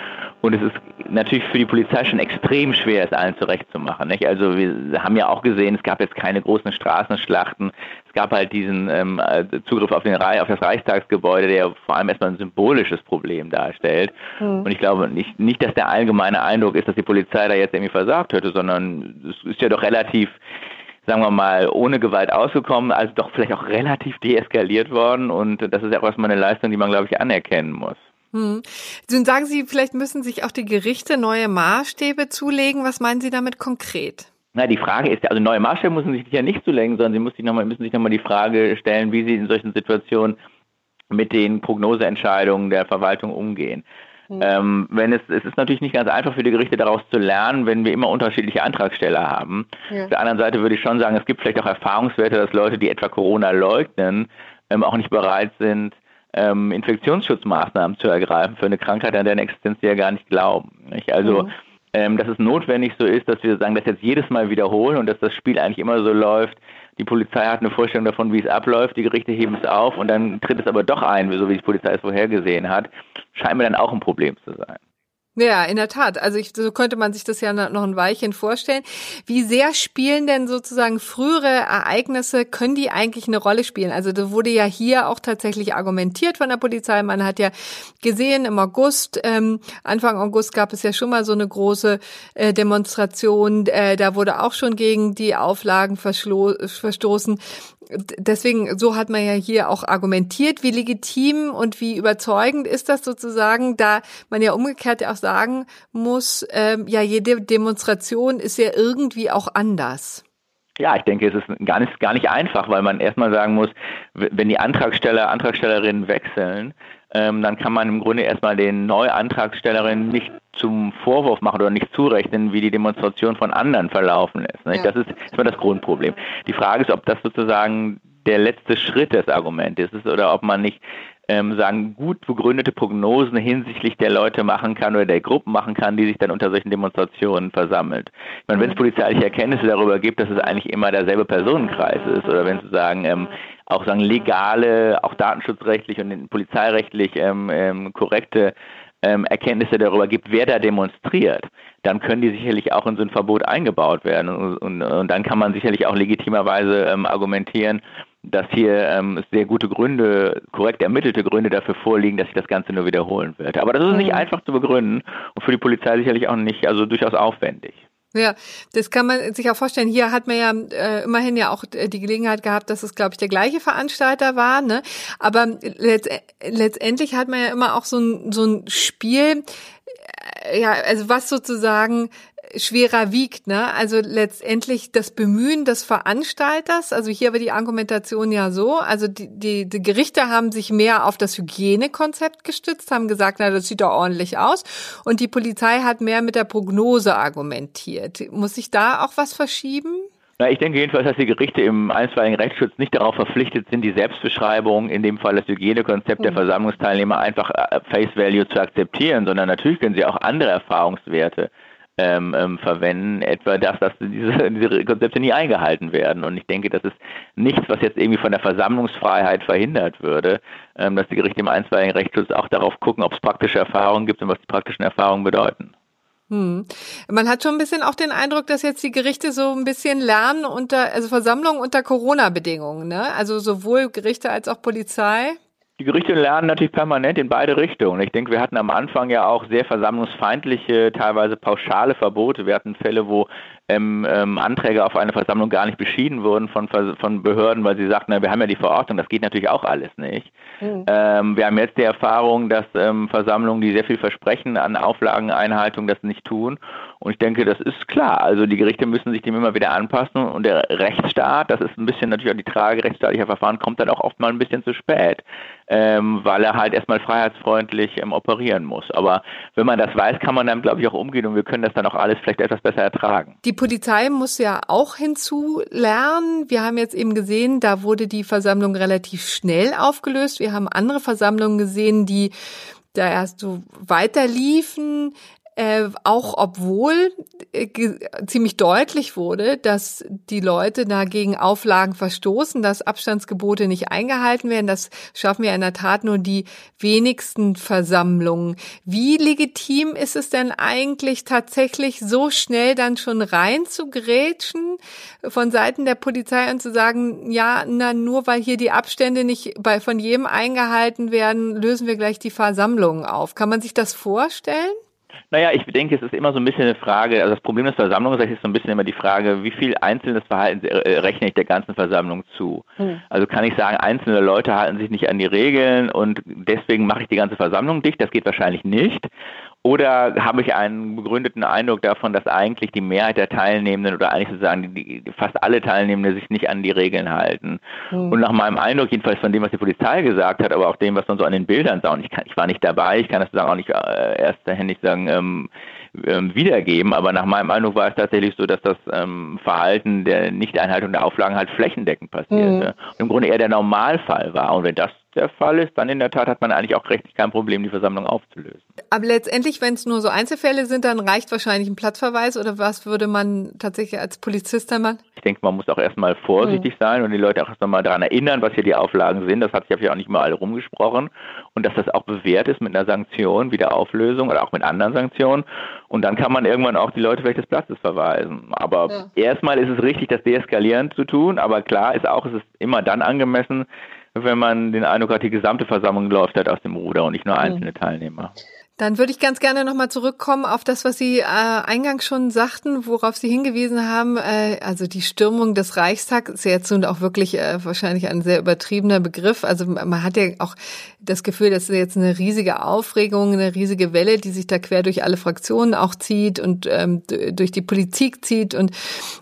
und es ist natürlich für die Polizei schon extrem schwer, es allen zurechtzumachen. Nicht? Also wir haben ja auch gesehen, es gab jetzt keine großen Straßenschlachten. Es gab halt diesen ähm, Zugriff auf, den, auf das Reichstagsgebäude, der vor allem erstmal ein symbolisches Problem darstellt. Mhm. Und ich glaube nicht, nicht, dass der allgemeine Eindruck ist, dass die Polizei da jetzt irgendwie versagt hätte, sondern es ist ja doch relativ sagen wir mal, ohne Gewalt ausgekommen, also doch vielleicht auch relativ deeskaliert worden. Und das ist ja auch erstmal eine Leistung, die man, glaube ich, anerkennen muss. Hm. Sagen Sie, vielleicht müssen sich auch die Gerichte neue Maßstäbe zulegen. Was meinen Sie damit konkret? Na, die Frage ist, also neue Maßstäbe müssen sich ja nicht zulegen, sondern sie müssen sich nochmal, nochmal die Frage stellen, wie sie in solchen Situationen mit den Prognoseentscheidungen der Verwaltung umgehen. Mhm. Ähm, wenn es, es ist natürlich nicht ganz einfach für die Gerichte daraus zu lernen, wenn wir immer unterschiedliche Antragsteller haben. Ja. Auf der anderen Seite würde ich schon sagen, es gibt vielleicht auch Erfahrungswerte, dass Leute, die etwa Corona leugnen, ähm, auch nicht bereit sind, ähm, Infektionsschutzmaßnahmen zu ergreifen für eine Krankheit, an deren Existenz sie ja gar nicht glauben. Nicht? Also mhm. Ähm, dass es notwendig so ist, dass wir sagen, das jetzt jedes Mal wiederholen und dass das Spiel eigentlich immer so läuft. Die Polizei hat eine Vorstellung davon, wie es abläuft, die Gerichte heben es auf und dann tritt es aber doch ein, so wie die Polizei es vorhergesehen hat, scheint mir dann auch ein Problem zu sein. Ja, in der Tat. Also ich, so könnte man sich das ja noch ein Weilchen vorstellen. Wie sehr spielen denn sozusagen frühere Ereignisse, können die eigentlich eine Rolle spielen? Also da wurde ja hier auch tatsächlich argumentiert von der Polizei. Man hat ja gesehen im August, ähm, Anfang August gab es ja schon mal so eine große äh, Demonstration. Äh, da wurde auch schon gegen die Auflagen verstoßen deswegen, so hat man ja hier auch argumentiert, wie legitim und wie überzeugend ist das sozusagen, da man ja umgekehrt auch sagen muss, ähm, ja, jede Demonstration ist ja irgendwie auch anders. Ja, ich denke, es ist gar nicht, gar nicht einfach, weil man erstmal sagen muss, wenn die Antragsteller, Antragstellerinnen wechseln, ähm, dann kann man im Grunde erstmal den Neuantragstellerinnen nicht zum Vorwurf machen oder nicht zurechnen, wie die Demonstration von anderen verlaufen ist. Ja. Das ist erstmal das Grundproblem. Die Frage ist, ob das sozusagen der letzte Schritt des Arguments ist oder ob man nicht ähm, sagen, gut begründete Prognosen hinsichtlich der Leute machen kann oder der Gruppen machen kann, die sich dann unter solchen Demonstrationen versammelt. Ich meine, wenn es polizeiliche Erkenntnisse darüber gibt, dass es eigentlich immer derselbe Personenkreis ist oder wenn Sie sagen, ähm, auch sagen legale, auch datenschutzrechtlich und polizeirechtlich ähm, ähm, korrekte ähm, Erkenntnisse darüber gibt, wer da demonstriert, dann können die sicherlich auch in so ein Verbot eingebaut werden. Und, und, und dann kann man sicherlich auch legitimerweise ähm, argumentieren, dass hier ähm, sehr gute Gründe, korrekt ermittelte Gründe dafür vorliegen, dass sich das Ganze nur wiederholen wird. Aber das ist nicht mhm. einfach zu begründen und für die Polizei sicherlich auch nicht, also durchaus aufwendig. Ja, das kann man sich auch vorstellen. Hier hat man ja äh, immerhin ja auch äh, die Gelegenheit gehabt, dass es, glaube ich, der gleiche Veranstalter war. Ne? Aber letzt, letztendlich hat man ja immer auch so ein, so ein Spiel, äh, ja, also was sozusagen schwerer wiegt. Ne? Also letztendlich das Bemühen des Veranstalters, also hier war die Argumentation ja so, also die, die, die Gerichte haben sich mehr auf das Hygienekonzept gestützt, haben gesagt, na, das sieht doch ordentlich aus. Und die Polizei hat mehr mit der Prognose argumentiert. Muss sich da auch was verschieben? Na, ich denke jedenfalls, dass die Gerichte im einstweiligen Rechtsschutz nicht darauf verpflichtet sind, die Selbstbeschreibung, in dem Fall das Hygienekonzept der hm. Versammlungsteilnehmer einfach äh, Face Value zu akzeptieren, sondern natürlich können sie auch andere Erfahrungswerte ähm, ähm, verwenden, etwa das, dass diese, diese Konzepte nie eingehalten werden. Und ich denke, das ist nichts, was jetzt irgendwie von der Versammlungsfreiheit verhindert würde, ähm, dass die Gerichte im einstweiligen Rechtsschutz auch darauf gucken, ob es praktische Erfahrungen gibt und was die praktischen Erfahrungen bedeuten. Hm. Man hat schon ein bisschen auch den Eindruck, dass jetzt die Gerichte so ein bisschen lernen unter, also Versammlungen unter Corona-Bedingungen, ne? Also sowohl Gerichte als auch Polizei. Die Gerichte lernen natürlich permanent in beide Richtungen. Ich denke, wir hatten am Anfang ja auch sehr versammlungsfeindliche, teilweise pauschale Verbote. Wir hatten Fälle, wo ähm, ähm, Anträge auf eine Versammlung gar nicht beschieden wurden von, von Behörden, weil sie sagten, na, wir haben ja die Verordnung, das geht natürlich auch alles nicht. Mhm. Ähm, wir haben jetzt die Erfahrung, dass ähm, Versammlungen, die sehr viel versprechen an Auflageneinhaltung, das nicht tun. Und ich denke, das ist klar. Also die Gerichte müssen sich dem immer wieder anpassen und der Rechtsstaat, das ist ein bisschen natürlich auch die Trage rechtsstaatlicher Verfahren, kommt dann auch oft mal ein bisschen zu spät, ähm, weil er halt erstmal freiheitsfreundlich ähm, operieren muss. Aber wenn man das weiß, kann man dann, glaube ich, auch umgehen und wir können das dann auch alles vielleicht etwas besser ertragen. Die Polizei muss ja auch hinzulernen. Wir haben jetzt eben gesehen, da wurde die Versammlung relativ schnell aufgelöst. Wir haben andere Versammlungen gesehen, die da erst so weiterliefen äh, auch obwohl äh, ziemlich deutlich wurde, dass die Leute dagegen Auflagen verstoßen, dass Abstandsgebote nicht eingehalten werden. Das schaffen ja in der Tat nur die wenigsten Versammlungen. Wie legitim ist es denn eigentlich tatsächlich so schnell dann schon rein zu grätschen von Seiten der Polizei und zu sagen, ja, na, nur weil hier die Abstände nicht bei, von jedem eingehalten werden, lösen wir gleich die Versammlungen auf. Kann man sich das vorstellen? Naja, ich denke, es ist immer so ein bisschen eine Frage, also das Problem des Versammlungsrechts ist so ein bisschen immer die Frage, wie viel einzelnes Verhalten äh, rechne ich der ganzen Versammlung zu? Hm. Also kann ich sagen, einzelne Leute halten sich nicht an die Regeln und deswegen mache ich die ganze Versammlung dicht? Das geht wahrscheinlich nicht. Oder habe ich einen begründeten Eindruck davon, dass eigentlich die Mehrheit der Teilnehmenden oder eigentlich sozusagen die, die, fast alle Teilnehmenden sich nicht an die Regeln halten? Mhm. Und nach meinem Eindruck, jedenfalls von dem, was die Polizei gesagt hat, aber auch dem, was man so an den Bildern sah, und ich, kann, ich war nicht dabei, ich kann das sozusagen auch nicht äh, ersterhändig sagen, ähm, ähm, wiedergeben, aber nach meinem Eindruck war es tatsächlich so, dass das ähm, Verhalten der Nichteinhaltung der Auflagen halt flächendeckend passierte. Mhm. Und im Grunde eher der Normalfall war. Und wenn das der Fall ist, dann in der Tat hat man eigentlich auch rechtlich kein Problem, die Versammlung aufzulösen. Aber letztendlich, wenn es nur so Einzelfälle sind, dann reicht wahrscheinlich ein Platzverweis oder was würde man tatsächlich als Polizist dann machen? Ich denke, man muss auch erstmal vorsichtig mhm. sein und die Leute auch erstmal daran erinnern, was hier die Auflagen sind. Das hat sich ja auch nicht mal alle rumgesprochen und dass das auch bewährt ist mit einer Sanktion wie der Auflösung oder auch mit anderen Sanktionen. Und dann kann man irgendwann auch die Leute vielleicht des Platzes verweisen. Aber ja. erstmal ist es richtig, das deeskalierend zu tun, aber klar ist auch, es ist immer dann angemessen, wenn man den Eindruck hat, die gesamte Versammlung läuft halt aus dem Ruder und nicht nur einzelne Teilnehmer. Dann würde ich ganz gerne nochmal zurückkommen auf das, was Sie äh, eingangs schon sagten, worauf Sie hingewiesen haben. Äh, also die Stürmung des Reichstags ist jetzt nun auch wirklich äh, wahrscheinlich ein sehr übertriebener Begriff. Also man hat ja auch das Gefühl, dass jetzt eine riesige Aufregung, eine riesige Welle, die sich da quer durch alle Fraktionen auch zieht und ähm, durch die Politik zieht. Und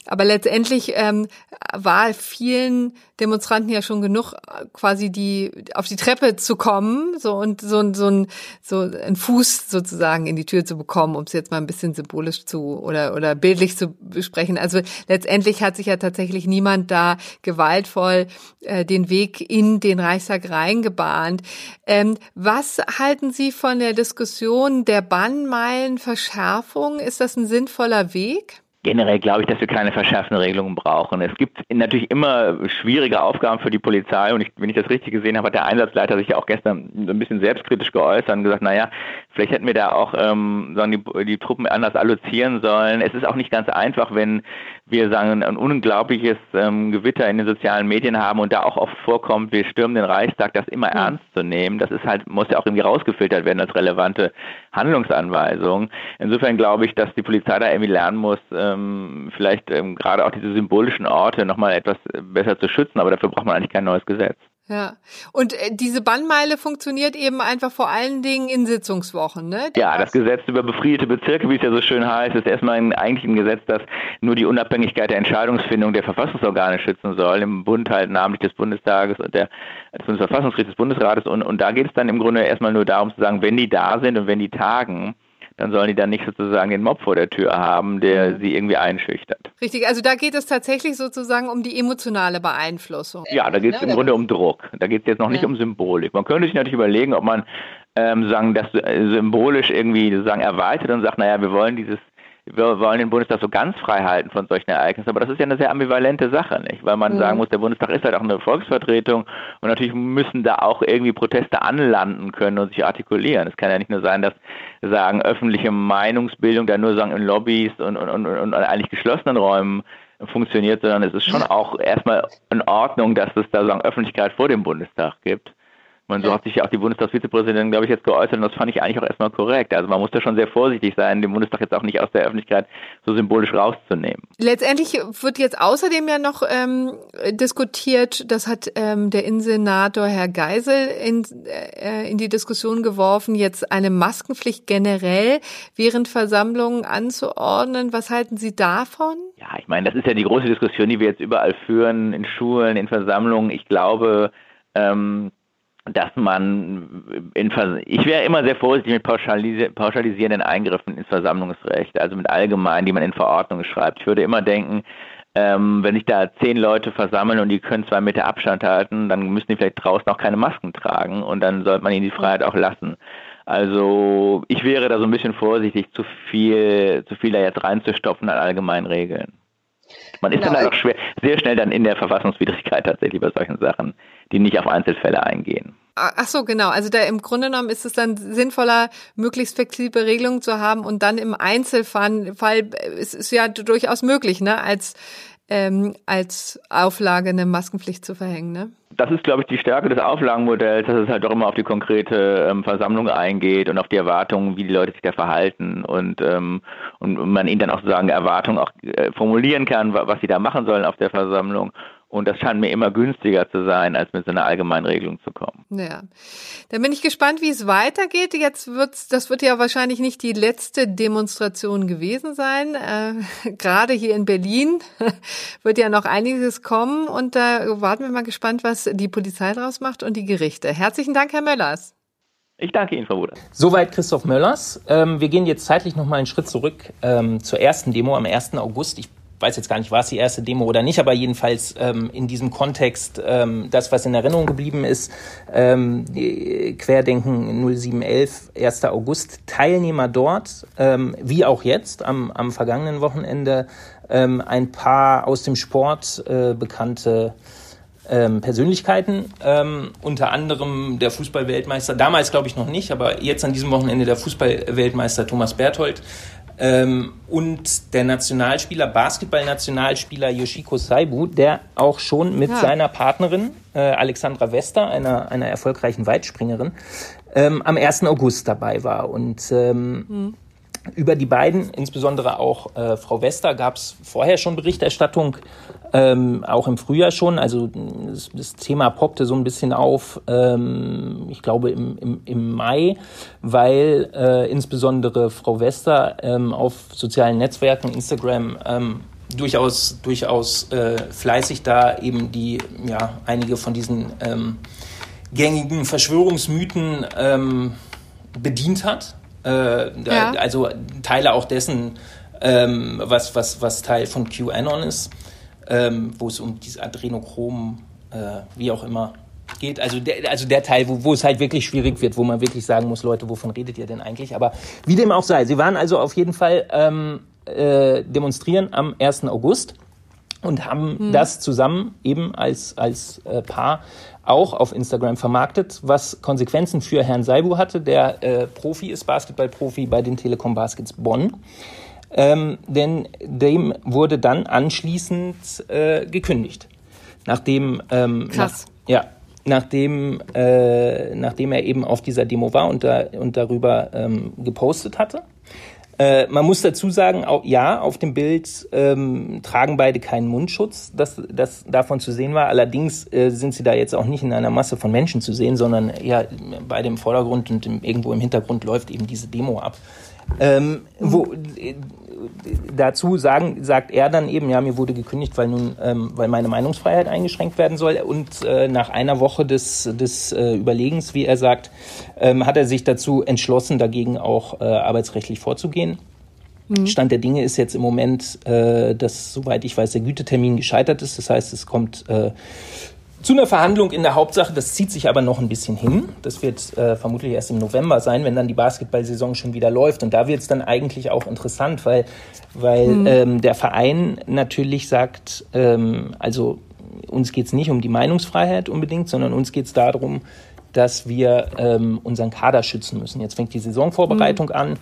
aber letztendlich ähm, war vielen Demonstranten ja schon genug, quasi die auf die Treppe zu kommen, so und so, so ein so ein Fuß sozusagen in die Tür zu bekommen, um es jetzt mal ein bisschen symbolisch zu oder oder bildlich zu besprechen. Also letztendlich hat sich ja tatsächlich niemand da gewaltvoll äh, den Weg in den Reichstag reingebahnt. Ähm, was halten Sie von der Diskussion der Bannmeilenverschärfung? Ist das ein sinnvoller Weg? Generell glaube ich, dass wir keine verschärften Regelungen brauchen. Es gibt natürlich immer schwierige Aufgaben für die Polizei und ich, wenn ich das richtig gesehen habe, hat der Einsatzleiter sich ja auch gestern ein bisschen selbstkritisch geäußert und gesagt, naja, vielleicht hätten wir da auch ähm, die, die Truppen anders allozieren sollen. Es ist auch nicht ganz einfach, wenn wir sagen, ein unglaubliches ähm, Gewitter in den sozialen Medien haben und da auch oft vorkommt, wir stürmen den Reichstag, das immer mhm. ernst zu nehmen. Das ist halt, muss ja auch irgendwie rausgefiltert werden als relevante Handlungsanweisung. Insofern glaube ich, dass die Polizei da irgendwie lernen muss, ähm, vielleicht ähm, gerade auch diese symbolischen Orte nochmal etwas besser zu schützen, aber dafür braucht man eigentlich kein neues Gesetz. Ja, und äh, diese Bannmeile funktioniert eben einfach vor allen Dingen in Sitzungswochen, ne? Ja, das Gesetz über befriedete Bezirke, wie es ja so schön heißt, ist erstmal eigentlich ein Gesetz, das nur die Unabhängigkeit der Entscheidungsfindung der Verfassungsorgane schützen soll, im Bund halt namentlich des Bundestages und der, des Bundesverfassungsgerichts des Bundesrates. Und, und da geht es dann im Grunde erstmal nur darum zu sagen, wenn die da sind und wenn die tagen, dann sollen die dann nicht sozusagen den Mob vor der Tür haben, der mhm. sie irgendwie einschüchtert. Richtig, also da geht es tatsächlich sozusagen um die emotionale Beeinflussung. Ja, da geht es ja, im Grunde um Druck. Da geht es jetzt noch nicht ja. um Symbolik. Man könnte sich natürlich überlegen, ob man ähm, sagen, das symbolisch irgendwie sozusagen erweitert und sagt, naja, wir wollen dieses wir wollen den Bundestag so ganz frei halten von solchen Ereignissen, aber das ist ja eine sehr ambivalente Sache, nicht? Weil man mhm. sagen muss, der Bundestag ist halt auch eine Volksvertretung und natürlich müssen da auch irgendwie Proteste anlanden können und sich artikulieren. Es kann ja nicht nur sein, dass sagen öffentliche Meinungsbildung da nur sagen in Lobbys und, und, und, und eigentlich geschlossenen Räumen funktioniert, sondern es ist schon auch erstmal in Ordnung, dass es da sagen Öffentlichkeit vor dem Bundestag gibt. Man, so hat sich ja auch die Bundestagsvizepräsidentin, glaube ich, jetzt geäußert und das fand ich eigentlich auch erstmal korrekt. Also man muss da schon sehr vorsichtig sein, den Bundestag jetzt auch nicht aus der Öffentlichkeit so symbolisch rauszunehmen. Letztendlich wird jetzt außerdem ja noch ähm, diskutiert, das hat ähm, der Innensenator Herr Geisel in, äh, in die Diskussion geworfen, jetzt eine Maskenpflicht generell während Versammlungen anzuordnen. Was halten Sie davon? Ja, ich meine, das ist ja die große Diskussion, die wir jetzt überall führen, in Schulen, in Versammlungen. Ich glaube, ähm, dass man in Vers ich wäre immer sehr vorsichtig mit pauschalisi pauschalisierenden Eingriffen ins Versammlungsrecht, also mit allgemein, die man in Verordnungen schreibt. Ich würde immer denken, ähm, wenn sich da zehn Leute versammeln und die können zwei Meter Abstand halten, dann müssen die vielleicht draußen auch keine Masken tragen und dann sollte man ihnen die Freiheit auch lassen. Also ich wäre da so ein bisschen vorsichtig, zu viel, zu viel da jetzt reinzustopfen an allgemeinen Regeln. Man ist genau. dann auch schwer, sehr schnell dann in der Verfassungswidrigkeit tatsächlich bei solchen Sachen, die nicht auf Einzelfälle eingehen. Ach so, genau. Also da im Grunde genommen ist es dann sinnvoller, möglichst flexible Regelungen zu haben und dann im Einzelfall, Fall, es ist ja durchaus möglich, ne, als ähm, als Auflage eine Maskenpflicht zu verhängen, ne? Das ist, glaube ich, die Stärke des Auflagenmodells, dass es halt auch immer auf die konkrete ähm, Versammlung eingeht und auf die Erwartungen, wie die Leute sich da verhalten und, ähm, und man ihnen dann auch sozusagen Erwartungen auch äh, formulieren kann, was sie da machen sollen auf der Versammlung und das scheint mir immer günstiger zu sein, als mit so einer allgemeinen Regelung zu kommen. Ja. Dann bin ich gespannt, wie es weitergeht. Jetzt wird's, das wird ja wahrscheinlich nicht die letzte Demonstration gewesen sein. Äh, gerade hier in Berlin wird ja noch einiges kommen und da warten wir mal gespannt, was die Polizei draus macht und die Gerichte. Herzlichen Dank, Herr Möllers. Ich danke Ihnen, Frau Wuder. Soweit Christoph Möllers. Ähm, wir gehen jetzt zeitlich noch mal einen Schritt zurück ähm, zur ersten Demo am 1. August. Ich weiß jetzt gar nicht, war es die erste Demo oder nicht, aber jedenfalls ähm, in diesem Kontext ähm, das, was in Erinnerung geblieben ist, ähm, Querdenken 0711, 1. August, Teilnehmer dort, ähm, wie auch jetzt am, am vergangenen Wochenende, ähm, ein paar aus dem Sport äh, bekannte ähm, Persönlichkeiten, ähm, unter anderem der Fußballweltmeister, damals glaube ich noch nicht, aber jetzt an diesem Wochenende der Fußballweltmeister Thomas Berthold, ähm, und der Nationalspieler, Basketball-Nationalspieler Yoshiko Saibu, der auch schon mit ja. seiner Partnerin äh, Alexandra Wester, einer, einer erfolgreichen Weitspringerin, ähm, am 1. August dabei war. Und ähm, mhm. über die beiden, insbesondere auch äh, Frau Wester, gab es vorher schon Berichterstattung, ähm, auch im Frühjahr schon. Also das, das, Thema poppte so ein bisschen auf, ähm, ich glaube im, im, im Mai, weil äh, insbesondere Frau Wester ähm, auf sozialen Netzwerken, Instagram, ähm, durchaus durchaus äh, fleißig da eben die ja einige von diesen ähm, gängigen Verschwörungsmythen ähm, bedient hat. Äh, ja. Also Teile auch dessen, ähm, was, was, was Teil von QAnon ist, ähm, wo es um dieses Adrenochrom, äh, wie auch immer, geht. Also der, also der Teil, wo, wo es halt wirklich schwierig wird, wo man wirklich sagen muss, Leute, wovon redet ihr denn eigentlich? Aber wie dem auch sei, sie waren also auf jeden Fall ähm, äh, demonstrieren am 1. August und haben hm. das zusammen eben als, als äh, Paar auch auf Instagram vermarktet, was Konsequenzen für Herrn Saibu hatte, der äh, Profi ist, Basketballprofi bei den Telekom Baskets Bonn. Ähm, denn dem wurde dann anschließend äh, gekündigt. Nachdem, ähm, Krass. Nach, ja, nachdem, äh, nachdem er eben auf dieser Demo war und, da, und darüber ähm, gepostet hatte. Äh, man muss dazu sagen, auch, ja, auf dem Bild ähm, tragen beide keinen Mundschutz, das, das davon zu sehen war. Allerdings äh, sind sie da jetzt auch nicht in einer Masse von Menschen zu sehen, sondern eher beide im Vordergrund und im, irgendwo im Hintergrund läuft eben diese Demo ab. Ähm, wo, äh, dazu sagen, sagt er dann eben, ja, mir wurde gekündigt, weil nun, ähm, weil meine Meinungsfreiheit eingeschränkt werden soll. Und äh, nach einer Woche des, des äh, Überlegens, wie er sagt, ähm, hat er sich dazu entschlossen, dagegen auch äh, arbeitsrechtlich vorzugehen. Mhm. Stand der Dinge ist jetzt im Moment, äh, dass, soweit ich weiß, der Gütetermin gescheitert ist. Das heißt, es kommt äh, zu einer Verhandlung in der Hauptsache. Das zieht sich aber noch ein bisschen hin. Das wird äh, vermutlich erst im November sein, wenn dann die Basketballsaison schon wieder läuft. Und da wird es dann eigentlich auch interessant, weil, weil mhm. ähm, der Verein natürlich sagt, ähm, also uns geht es nicht um die Meinungsfreiheit unbedingt, sondern uns geht es darum, dass wir ähm, unseren Kader schützen müssen. Jetzt fängt die Saisonvorbereitung mhm. an.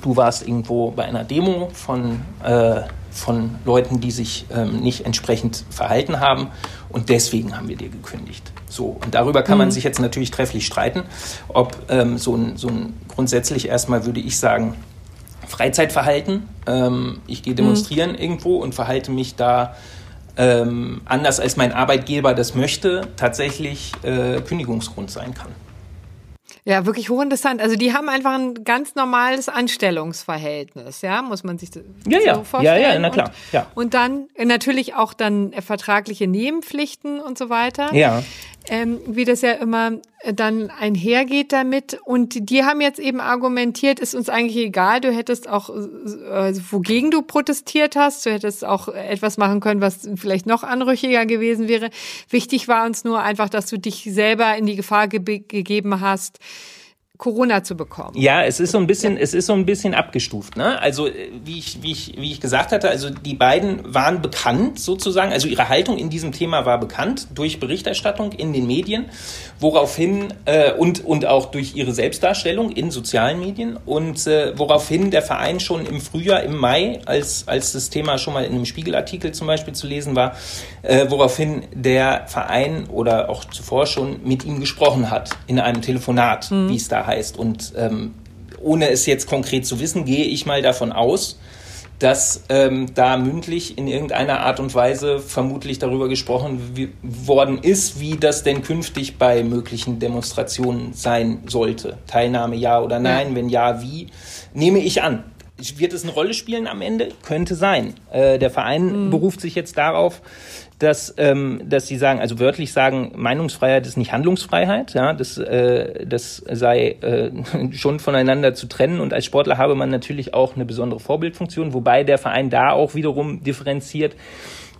Du warst irgendwo bei einer Demo von, äh, von Leuten, die sich ähm, nicht entsprechend verhalten haben. Und deswegen haben wir dir gekündigt. So, und darüber kann mhm. man sich jetzt natürlich trefflich streiten, ob ähm, so, ein, so ein grundsätzlich erstmal würde ich sagen, Freizeitverhalten. Ähm, ich gehe demonstrieren mhm. irgendwo und verhalte mich da ähm, anders als mein Arbeitgeber das möchte, tatsächlich äh, Kündigungsgrund sein kann. Ja, wirklich hochinteressant. Also die haben einfach ein ganz normales Anstellungsverhältnis, ja, muss man sich so ja, ja. vorstellen. Ja, ja, na klar. Ja. Und dann natürlich auch dann vertragliche Nebenpflichten und so weiter. Ja ähm, wie das ja immer äh, dann einhergeht damit. Und die haben jetzt eben argumentiert, ist uns eigentlich egal, du hättest auch, äh, wogegen du protestiert hast, du hättest auch etwas machen können, was vielleicht noch anrüchiger gewesen wäre. Wichtig war uns nur einfach, dass du dich selber in die Gefahr ge gegeben hast, Corona zu bekommen. Ja, es ist so ein bisschen, es ist so ein bisschen abgestuft. Ne? Also äh, wie ich, wie ich, wie ich gesagt hatte, also die beiden waren bekannt sozusagen, also ihre Haltung in diesem Thema war bekannt durch Berichterstattung in den Medien, woraufhin äh, und und auch durch ihre Selbstdarstellung in sozialen Medien und äh, woraufhin der Verein schon im Frühjahr, im Mai, als als das Thema schon mal in einem Spiegelartikel zum Beispiel zu lesen war, äh, woraufhin der Verein oder auch zuvor schon mit ihm gesprochen hat in einem Telefonat, mhm. wie es da heißt. Und ähm, ohne es jetzt konkret zu wissen, gehe ich mal davon aus, dass ähm, da mündlich in irgendeiner Art und Weise vermutlich darüber gesprochen wie, worden ist, wie das denn künftig bei möglichen Demonstrationen sein sollte. Teilnahme ja oder nein, ja. wenn ja, wie, nehme ich an. Wird es eine Rolle spielen am Ende? Könnte sein. Äh, der Verein mhm. beruft sich jetzt darauf, dass, ähm, dass sie sagen, also wörtlich sagen, Meinungsfreiheit ist nicht Handlungsfreiheit, ja, das, äh, das sei äh, schon voneinander zu trennen und als Sportler habe man natürlich auch eine besondere Vorbildfunktion, wobei der Verein da auch wiederum differenziert.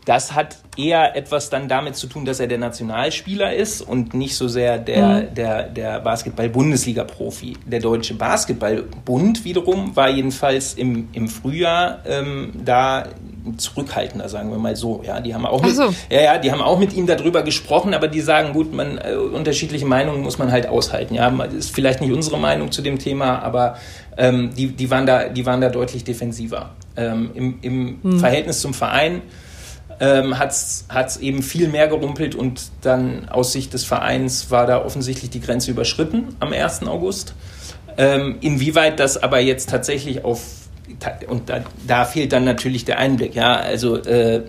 Das hat eher etwas dann damit zu tun, dass er der Nationalspieler ist und nicht so sehr der, mhm. der, der Basketball-Bundesliga-Profi. Der Deutsche Basketballbund wiederum war jedenfalls im, im Frühjahr ähm, da zurückhaltender, sagen wir mal so. Ja, die haben auch mit, so. ja, ja, die haben auch mit ihm darüber gesprochen, aber die sagen, gut, man äh, unterschiedliche Meinungen muss man halt aushalten. Ja, ist vielleicht nicht unsere Meinung zu dem Thema, aber ähm, die, die waren da, die waren da deutlich defensiver. Ähm, Im im hm. Verhältnis zum Verein ähm, hat es eben viel mehr gerumpelt und dann aus Sicht des Vereins war da offensichtlich die Grenze überschritten am 1. August. Ähm, inwieweit das aber jetzt tatsächlich auf, und da, da, fehlt dann natürlich der Einblick, ja, also äh,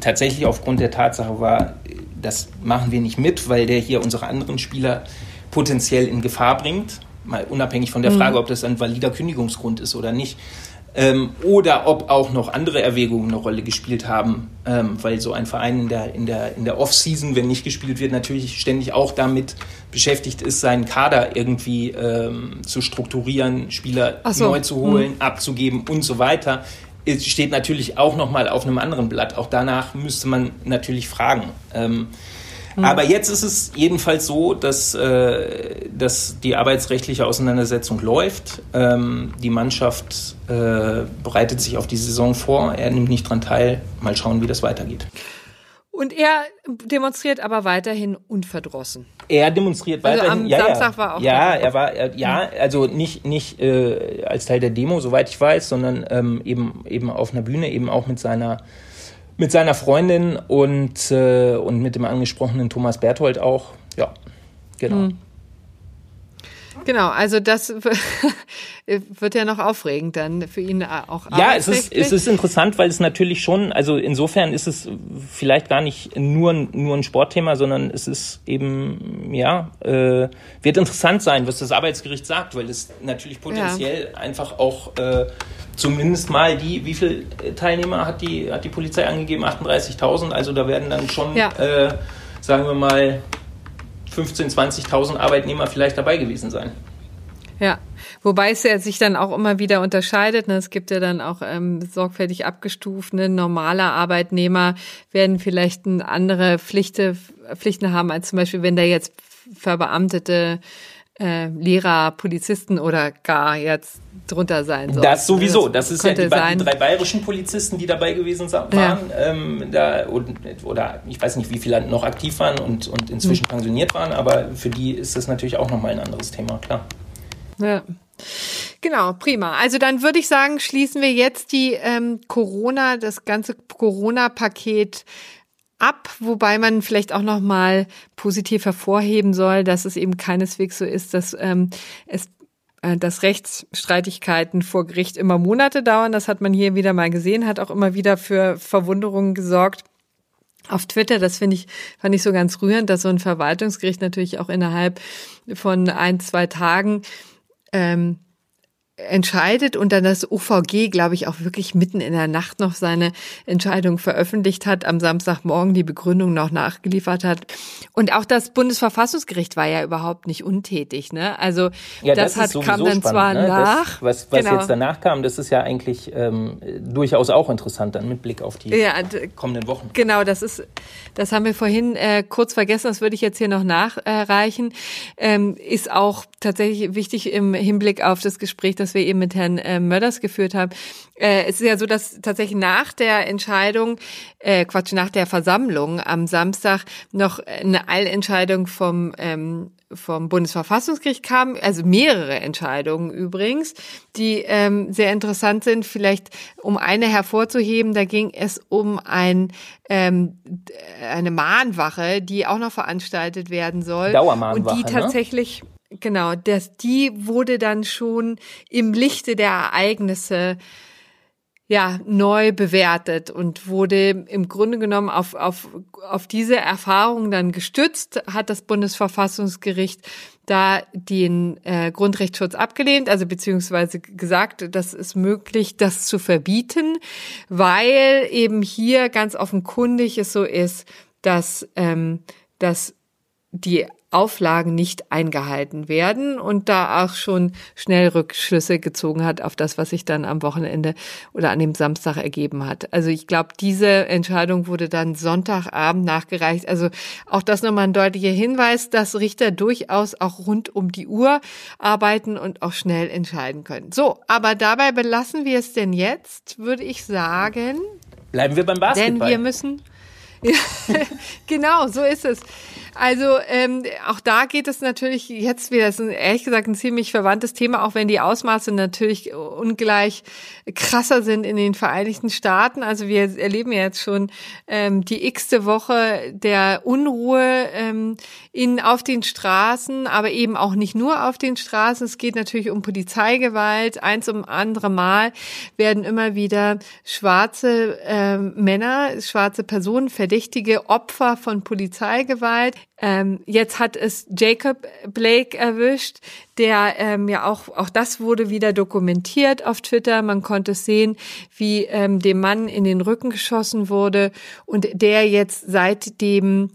tatsächlich aufgrund der Tatsache war, das machen wir nicht mit, weil der hier unsere anderen Spieler potenziell in Gefahr bringt, mal unabhängig von der mhm. Frage, ob das ein valider Kündigungsgrund ist oder nicht ähm, oder ob auch noch andere Erwägungen eine Rolle gespielt haben, ähm, weil so ein Verein in der, in der, in der Off-Season, wenn nicht gespielt wird, natürlich ständig auch damit beschäftigt ist, seinen Kader irgendwie ähm, zu strukturieren, Spieler so. neu zu holen, hm. abzugeben und so weiter. Es steht natürlich auch nochmal auf einem anderen Blatt. Auch danach müsste man natürlich fragen. Mhm. Aber jetzt ist es jedenfalls so, dass, äh, dass die arbeitsrechtliche Auseinandersetzung läuft. Ähm, die Mannschaft äh, bereitet sich auf die Saison vor. Er nimmt nicht dran teil. Mal schauen, wie das weitergeht. Und er demonstriert aber weiterhin unverdrossen. Er demonstriert also weiterhin. Am ja, Samstag ja. war auch. Ja, er war er, ja, also nicht nicht äh, als Teil der Demo, soweit ich weiß, sondern ähm, eben eben auf einer Bühne, eben auch mit seiner mit seiner Freundin und, äh, und mit dem angesprochenen Thomas Berthold auch. Ja, genau. Mhm. Genau, also das wird ja noch aufregend dann für ihn auch. Ja, es ist, es ist interessant, weil es natürlich schon, also insofern ist es vielleicht gar nicht nur, nur ein Sportthema, sondern es ist eben, ja, äh, wird interessant sein, was das Arbeitsgericht sagt, weil es natürlich potenziell ja. einfach auch äh, zumindest mal die, wie viele Teilnehmer hat die, hat die Polizei angegeben? 38.000, also da werden dann schon, ja. äh, sagen wir mal, 15.000, 20.000 Arbeitnehmer vielleicht dabei gewesen sein. Ja, wobei es ja sich dann auch immer wieder unterscheidet. Ne? Es gibt ja dann auch ähm, sorgfältig abgestufte normale Arbeitnehmer werden vielleicht andere Pflichte, Pflichten haben, als zum Beispiel, wenn der jetzt verbeamtete äh, Lehrer, Polizisten oder gar jetzt drunter sein soll. Das sowieso. Das, ist ja die, die, drei bayerischen Polizisten, die dabei gewesen waren. Ja. Ähm, da, oder ich weiß nicht, wie viele noch aktiv waren und, und inzwischen mhm. pensioniert waren, aber für die ist das natürlich auch nochmal ein anderes Thema, klar. Ja. Genau, prima. Also dann würde ich sagen, schließen wir jetzt die ähm, Corona, das ganze Corona-Paket ab, wobei man vielleicht auch noch mal positiv hervorheben soll, dass es eben keineswegs so ist, dass ähm, es äh, dass Rechtsstreitigkeiten vor Gericht immer Monate dauern. Das hat man hier wieder mal gesehen, hat auch immer wieder für Verwunderungen gesorgt. Auf Twitter, das finde ich, fand ich so ganz rührend, dass so ein Verwaltungsgericht natürlich auch innerhalb von ein, zwei Tagen ähm, entscheidet und dann das OVG, glaube ich, auch wirklich mitten in der Nacht noch seine Entscheidung veröffentlicht hat, am Samstagmorgen die Begründung noch nachgeliefert hat. Und auch das Bundesverfassungsgericht war ja überhaupt nicht untätig. Ne? Also ja, das, das hat, kam dann spannend, zwar ne? nach. Das, was was genau. jetzt danach kam, das ist ja eigentlich ähm, durchaus auch interessant dann mit Blick auf die ja, kommenden Wochen. Genau, das ist, das haben wir vorhin äh, kurz vergessen, das würde ich jetzt hier noch nachreichen. Ähm, ist auch tatsächlich wichtig im Hinblick auf das Gespräch, das wir eben mit Herrn äh, Mörders geführt haben. Äh, es ist ja so, dass tatsächlich nach der Entscheidung, äh, Quatsch, nach der Versammlung am Samstag noch eine Eilentscheidung vom ähm, vom Bundesverfassungsgericht kam, also mehrere Entscheidungen übrigens, die ähm, sehr interessant sind. Vielleicht um eine hervorzuheben, da ging es um ein, ähm, eine Mahnwache, die auch noch veranstaltet werden soll. Dauermahnwache. Und die ne? tatsächlich, ne? Genau, das, die wurde dann schon im Lichte der Ereignisse ja, neu bewertet und wurde im Grunde genommen auf, auf, auf diese Erfahrung dann gestützt, hat das Bundesverfassungsgericht da den äh, Grundrechtsschutz abgelehnt, also beziehungsweise gesagt, das ist möglich, das zu verbieten, weil eben hier ganz offenkundig es so ist, dass, ähm, dass die Auflagen nicht eingehalten werden und da auch schon schnell Rückschlüsse gezogen hat auf das, was sich dann am Wochenende oder an dem Samstag ergeben hat. Also ich glaube, diese Entscheidung wurde dann Sonntagabend nachgereicht. Also auch das nochmal ein deutlicher Hinweis, dass Richter durchaus auch rund um die Uhr arbeiten und auch schnell entscheiden können. So, aber dabei belassen wir es denn jetzt, würde ich sagen. Bleiben wir beim Basketball. Denn wir müssen, genau, so ist es. Also ähm, auch da geht es natürlich jetzt wieder, ist ehrlich gesagt ein ziemlich verwandtes Thema, auch wenn die Ausmaße natürlich ungleich krasser sind in den Vereinigten Staaten. Also wir erleben ja jetzt schon ähm, die x-te Woche der Unruhe ähm, in, auf den Straßen, aber eben auch nicht nur auf den Straßen. Es geht natürlich um Polizeigewalt. Eins um andere Mal werden immer wieder schwarze äh, Männer, schwarze Personen, verdächtige Opfer von Polizeigewalt. Ähm, jetzt hat es Jacob Blake erwischt, der ähm, ja auch, auch das wurde wieder dokumentiert auf Twitter. Man konnte sehen, wie ähm, dem Mann in den Rücken geschossen wurde und der jetzt seitdem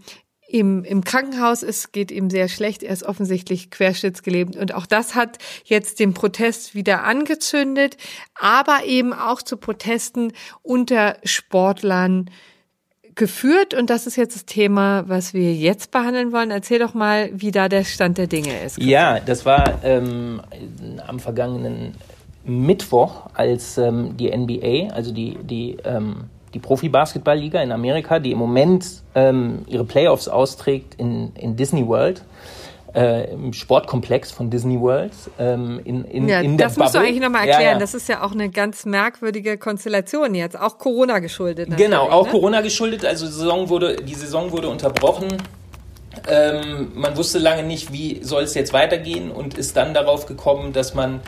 im, im Krankenhaus ist, geht ihm sehr schlecht. Er ist offensichtlich querschnittsgelähmt. Und auch das hat jetzt den Protest wieder angezündet, aber eben auch zu Protesten unter Sportlern geführt. Und das ist jetzt das Thema, was wir jetzt behandeln wollen. Erzähl doch mal, wie da der Stand der Dinge ist. Ja, das war ähm, am vergangenen Mittwoch, als ähm, die NBA, also die, die ähm, die Profi-Basketball-Liga in Amerika, die im Moment ähm, ihre Playoffs austrägt in, in Disney World. Äh, im Sportkomplex von Disney World ähm, in, in, ja, in der Das musst Bubble. du eigentlich nochmal erklären. Ja, ja. Das ist ja auch eine ganz merkwürdige Konstellation jetzt, auch Corona geschuldet. Genau, auch ne? Corona geschuldet. Also die Saison wurde, die Saison wurde unterbrochen. Ähm, man wusste lange nicht, wie soll es jetzt weitergehen und ist dann darauf gekommen, dass man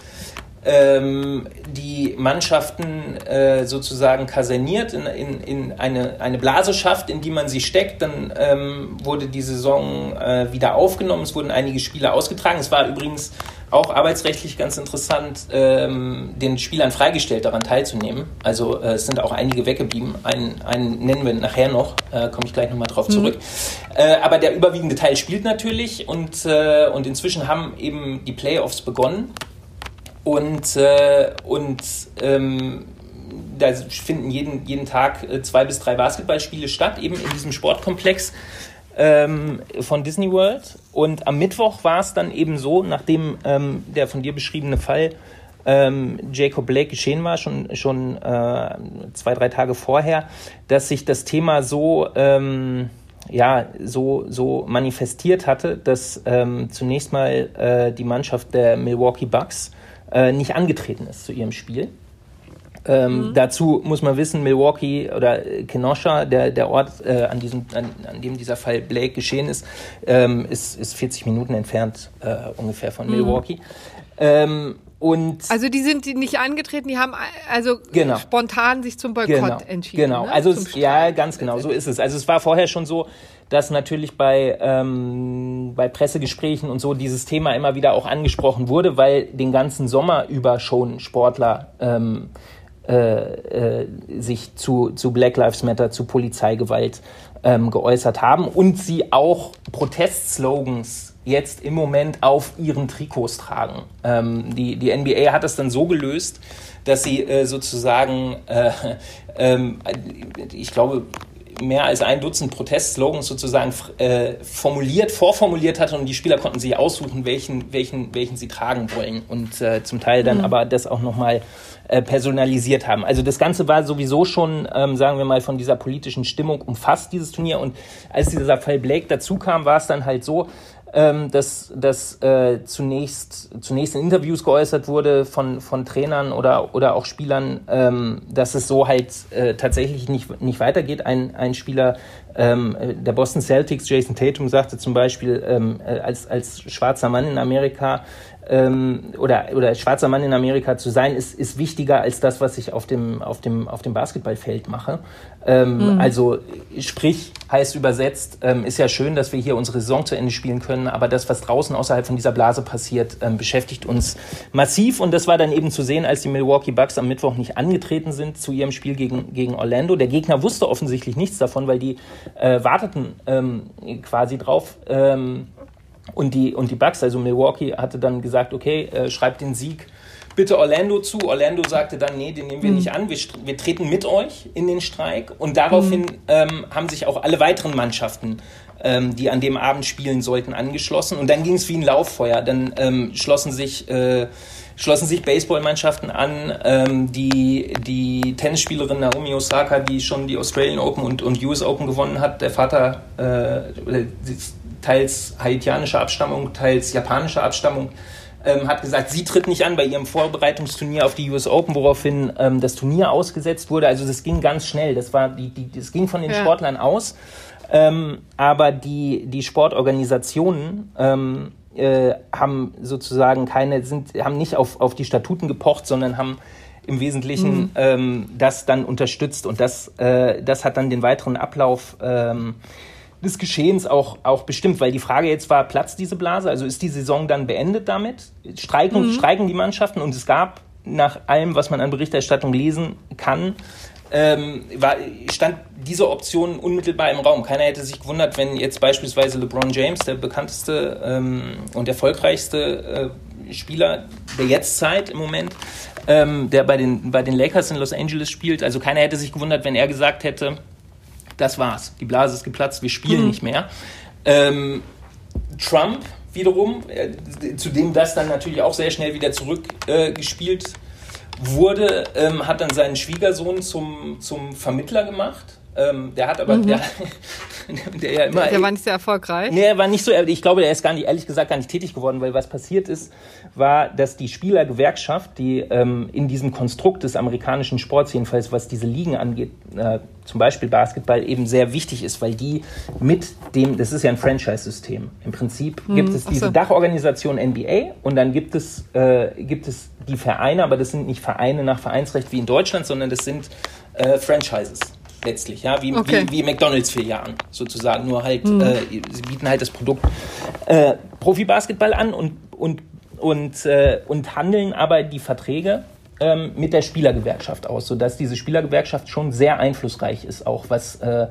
ähm, die Mannschaften äh, sozusagen kaserniert, in, in, in eine, eine Blase schafft, in die man sie steckt. Dann ähm, wurde die Saison äh, wieder aufgenommen. Es wurden einige Spiele ausgetragen. Es war übrigens auch arbeitsrechtlich ganz interessant, ähm, den Spielern freigestellt, daran teilzunehmen. Also äh, es sind auch einige weggeblieben. Einen, einen nennen wir nachher noch, äh, komme ich gleich nochmal drauf zurück. Mhm. Äh, aber der überwiegende Teil spielt natürlich und, äh, und inzwischen haben eben die Playoffs begonnen. Und, äh, und ähm, da finden jeden, jeden Tag äh, zwei bis drei Basketballspiele statt, eben in diesem Sportkomplex ähm, von Disney World. Und am Mittwoch war es dann eben so, nachdem ähm, der von dir beschriebene Fall ähm, Jacob Blake geschehen war, schon, schon äh, zwei, drei Tage vorher, dass sich das Thema so, ähm, ja, so, so manifestiert hatte, dass ähm, zunächst mal äh, die Mannschaft der Milwaukee Bucks äh, nicht angetreten ist zu ihrem Spiel. Ähm, mhm. Dazu muss man wissen, Milwaukee oder Kenosha, der, der Ort, äh, an, diesem, an, an, dem dieser Fall Blake geschehen ist, ähm, ist, ist 40 Minuten entfernt äh, ungefähr von mhm. Milwaukee. Ähm, und also die sind nicht angetreten, die haben also genau. spontan sich zum Boykott genau. entschieden. Genau, ne? also es, ja, ganz genau, so ist es. Also es war vorher schon so, dass natürlich bei, ähm, bei Pressegesprächen und so dieses Thema immer wieder auch angesprochen wurde, weil den ganzen Sommer über schon Sportler ähm, äh, äh, sich zu, zu Black Lives Matter, zu Polizeigewalt ähm, geäußert haben und sie auch Protestslogans jetzt im Moment auf ihren Trikots tragen. Ähm, die, die NBA hat das dann so gelöst, dass sie äh, sozusagen, äh, ähm, ich glaube, mehr als ein Dutzend Protestslogans sozusagen äh, formuliert, vorformuliert hatte und die Spieler konnten sich aussuchen, welchen, welchen, welchen sie tragen wollen und äh, zum Teil dann mhm. aber das auch nochmal äh, personalisiert haben. Also das Ganze war sowieso schon, ähm, sagen wir mal, von dieser politischen Stimmung umfasst, dieses Turnier und als dieser Fall Blake dazu kam, war es dann halt so, ähm, dass, dass äh, zunächst, zunächst in Interviews geäußert wurde von, von Trainern oder, oder auch Spielern, ähm, dass es so halt äh, tatsächlich nicht, nicht weitergeht. Ein, ein Spieler ähm, der Boston Celtics, Jason Tatum, sagte zum Beispiel, ähm, äh, als, als schwarzer Mann in Amerika ähm, oder, oder schwarzer Mann in Amerika zu sein, ist, ist wichtiger als das, was ich auf dem, auf dem, auf dem Basketballfeld mache. Ähm, mhm. Also sprich, heißt übersetzt, ähm, ist ja schön, dass wir hier unsere Saison zu Ende spielen können, aber das, was draußen außerhalb von dieser Blase passiert, ähm, beschäftigt uns massiv. Und das war dann eben zu sehen, als die Milwaukee Bucks am Mittwoch nicht angetreten sind zu ihrem Spiel gegen, gegen Orlando. Der Gegner wusste offensichtlich nichts davon, weil die äh, warteten ähm, quasi drauf. Und die, und die Bucks, also Milwaukee, hatte dann gesagt, okay, äh, schreibt den Sieg bitte Orlando zu. Orlando sagte dann, nee, den nehmen wir mhm. nicht an, wir, wir, treten mit euch in den Streik. Und daraufhin mhm. ähm, haben sich auch alle weiteren Mannschaften, ähm, die an dem Abend spielen sollten, angeschlossen. Und dann ging es wie ein Lauffeuer. Dann ähm, schlossen sich... Äh, schlossen sich Baseballmannschaften an. Ähm, die, die Tennisspielerin Naomi Osaka, die schon die Australian Open und, und US Open gewonnen hat, der Vater, äh, teils haitianischer Abstammung, teils japanischer Abstammung, ähm, hat gesagt, sie tritt nicht an bei ihrem Vorbereitungsturnier auf die US Open, woraufhin ähm, das Turnier ausgesetzt wurde. Also das ging ganz schnell. Das war die, die das ging von den ja. Sportlern aus. Ähm, aber die, die Sportorganisationen ähm, äh, haben sozusagen keine, sind, haben nicht auf, auf die Statuten gepocht, sondern haben im Wesentlichen mhm. ähm, das dann unterstützt. Und das, äh, das hat dann den weiteren Ablauf ähm, des Geschehens auch, auch bestimmt, weil die Frage jetzt war, platzt diese Blase? Also ist die Saison dann beendet damit? Streiken, mhm. streiken die Mannschaften? Und es gab nach allem, was man an Berichterstattung lesen kann, ähm, war, stand diese Option unmittelbar im Raum. Keiner hätte sich gewundert, wenn jetzt beispielsweise LeBron James, der bekannteste ähm, und erfolgreichste äh, Spieler der Jetztzeit im Moment, ähm, der bei den, bei den Lakers in Los Angeles spielt, also keiner hätte sich gewundert, wenn er gesagt hätte, das war's. Die Blase ist geplatzt, wir spielen mhm. nicht mehr. Ähm, Trump wiederum, äh, zu dem das dann natürlich auch sehr schnell wieder zurückgespielt äh, wurde, ähm, hat dann seinen Schwiegersohn zum, zum Vermittler gemacht ähm, der hat aber, mhm. der, der ja immer. Der war nicht sehr erfolgreich. Nee, er war nicht so, ich glaube, der ist gar nicht, ehrlich gesagt, gar nicht tätig geworden, weil was passiert ist, war, dass die Spielergewerkschaft, die ähm, in diesem Konstrukt des amerikanischen Sports, jedenfalls was diese Ligen angeht, äh, zum Beispiel Basketball, eben sehr wichtig ist, weil die mit dem, das ist ja ein Franchise-System. Im Prinzip mhm. gibt es diese so. Dachorganisation NBA und dann gibt es, äh, gibt es die Vereine, aber das sind nicht Vereine nach Vereinsrecht wie in Deutschland, sondern das sind äh, Franchises letztlich, ja, wie, okay. wie, wie McDonalds-Filialen sozusagen, nur halt, mhm. äh, sie bieten halt das Produkt äh, Profibasketball an und, und, und, äh, und handeln aber die Verträge ähm, mit der Spielergewerkschaft aus, sodass diese Spielergewerkschaft schon sehr einflussreich ist, auch was, äh,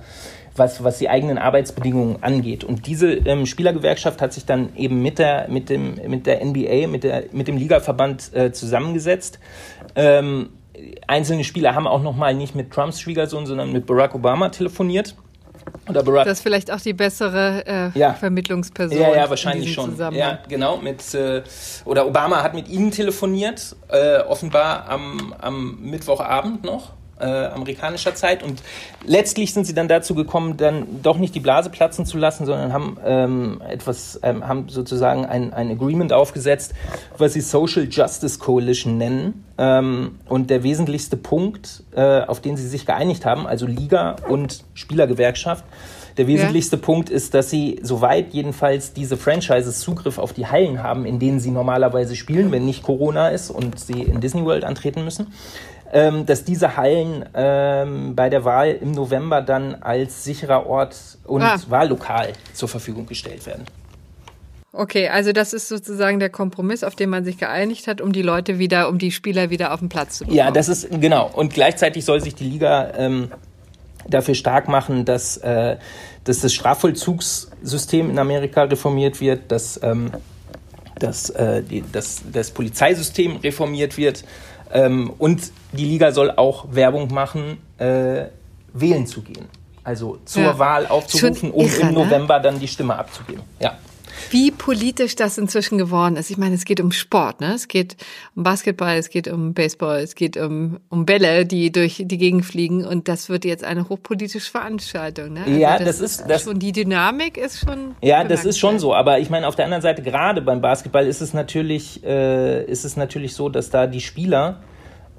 was, was die eigenen Arbeitsbedingungen angeht. Und diese ähm, Spielergewerkschaft hat sich dann eben mit der, mit dem, mit der NBA, mit, der, mit dem Ligaverband äh, zusammengesetzt. Ähm, einzelne Spieler haben auch noch mal nicht mit Trumps Schwiegersohn, sondern mit Barack Obama telefoniert. Oder Barack. Das ist vielleicht auch die bessere äh, ja. Vermittlungsperson. Ja, ja, wahrscheinlich schon. Ja, genau. Mit, äh, oder Obama hat mit ihnen telefoniert, äh, offenbar am, am Mittwochabend noch äh, amerikanischer Zeit. Und letztlich sind sie dann dazu gekommen, dann doch nicht die Blase platzen zu lassen, sondern haben ähm, etwas, ähm, haben sozusagen ein, ein Agreement aufgesetzt, was sie Social Justice Coalition nennen. Ähm, und der wesentlichste Punkt, äh, auf den sie sich geeinigt haben, also Liga und Spielergewerkschaft, der wesentlichste ja. Punkt ist, dass sie, soweit jedenfalls diese Franchises Zugriff auf die Hallen haben, in denen sie normalerweise spielen, wenn nicht Corona ist und sie in Disney World antreten müssen, ähm, dass diese Hallen ähm, bei der Wahl im November dann als sicherer Ort und ah. Wahllokal zur Verfügung gestellt werden. Okay, also das ist sozusagen der Kompromiss, auf den man sich geeinigt hat, um die Leute wieder, um die Spieler wieder auf den Platz zu bekommen. Ja, das ist genau. Und gleichzeitig soll sich die Liga ähm, dafür stark machen, dass, äh, dass das Strafvollzugssystem in Amerika reformiert wird, dass, ähm, dass äh, die, dass das Polizeisystem reformiert wird ähm, und die Liga soll auch Werbung machen, äh, wählen zu gehen. Also zur ja. Wahl aufzurufen, um irre, im ne? November ne? dann die Stimme abzugeben. Ja. Wie politisch das inzwischen geworden ist. Ich meine, es geht um Sport, ne? Es geht um Basketball, es geht um Baseball, es geht um, um Bälle, die durch die Gegend fliegen und das wird jetzt eine hochpolitische Veranstaltung, ne? Also ja, das, das, ist das schon die Dynamik ist schon. Ja, das ist schon so. Aber ich meine, auf der anderen Seite gerade beim Basketball ist es natürlich äh, ist es natürlich so, dass da die Spieler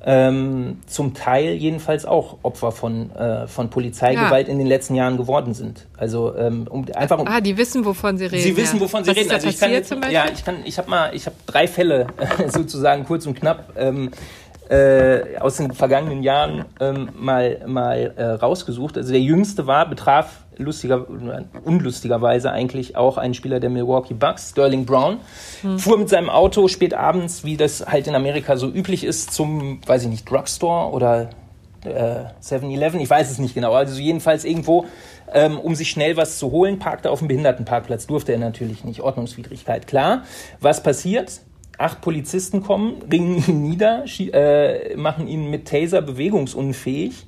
ähm, zum Teil jedenfalls auch Opfer von, äh, von Polizeigewalt ja. in den letzten Jahren geworden sind. Also ähm, um einfach um, Ah, die wissen, wovon sie reden. Sie wissen, wovon ja. sie reden. also ich kann jetzt, ja, ich kann, ich habe mal, ich habe drei Fälle sozusagen kurz und knapp ähm, äh, aus den vergangenen Jahren ähm, mal mal äh, rausgesucht. Also der jüngste war betraf lustiger, unlustigerweise eigentlich auch ein Spieler der Milwaukee Bucks, Sterling Brown, hm. fuhr mit seinem Auto spät abends, wie das halt in Amerika so üblich ist, zum, weiß ich nicht, Drugstore oder äh, 7-Eleven, ich weiß es nicht genau, also jedenfalls irgendwo, ähm, um sich schnell was zu holen, parkte auf dem Behindertenparkplatz, durfte er natürlich nicht, Ordnungswidrigkeit, klar. Was passiert? acht Polizisten kommen, ringen ihn nieder, äh, machen ihn mit Taser bewegungsunfähig.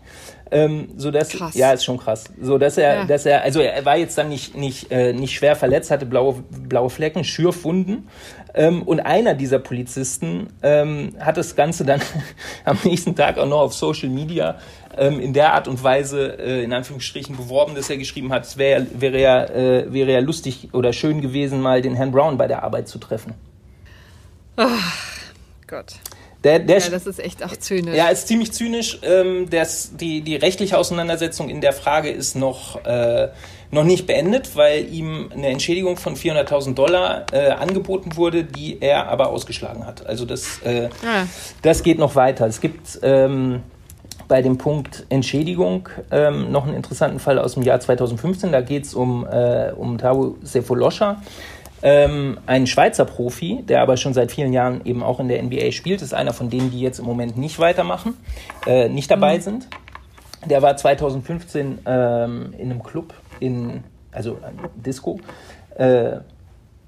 Ähm, so dass krass. ja ist schon krass so dass er ja. dass er also er war jetzt dann nicht nicht äh, nicht schwer verletzt hatte blaue blaue Flecken Schürfwunden ähm, und einer dieser Polizisten ähm, hat das Ganze dann am nächsten Tag auch noch auf Social Media ähm, in der Art und Weise äh, in Anführungsstrichen beworben, dass er geschrieben hat, es wär, wäre ja äh, wäre ja lustig oder schön gewesen, mal den Herrn Brown bei der Arbeit zu treffen. Ach Gott. Der, der ja, das ist echt auch zynisch. Ja, ist ziemlich zynisch. Ähm, das, die, die rechtliche Auseinandersetzung in der Frage ist noch, äh, noch nicht beendet, weil ihm eine Entschädigung von 400.000 Dollar äh, angeboten wurde, die er aber ausgeschlagen hat. Also das, äh, ah. das geht noch weiter. Es gibt ähm, bei dem Punkt Entschädigung ähm, noch einen interessanten Fall aus dem Jahr 2015. Da geht es um, äh, um Tabu Sefolosha ähm, ein Schweizer Profi, der aber schon seit vielen Jahren eben auch in der NBA spielt, ist einer von denen, die jetzt im Moment nicht weitermachen, äh, nicht dabei mhm. sind. Der war 2015 ähm, in einem Club in, also Disco, äh,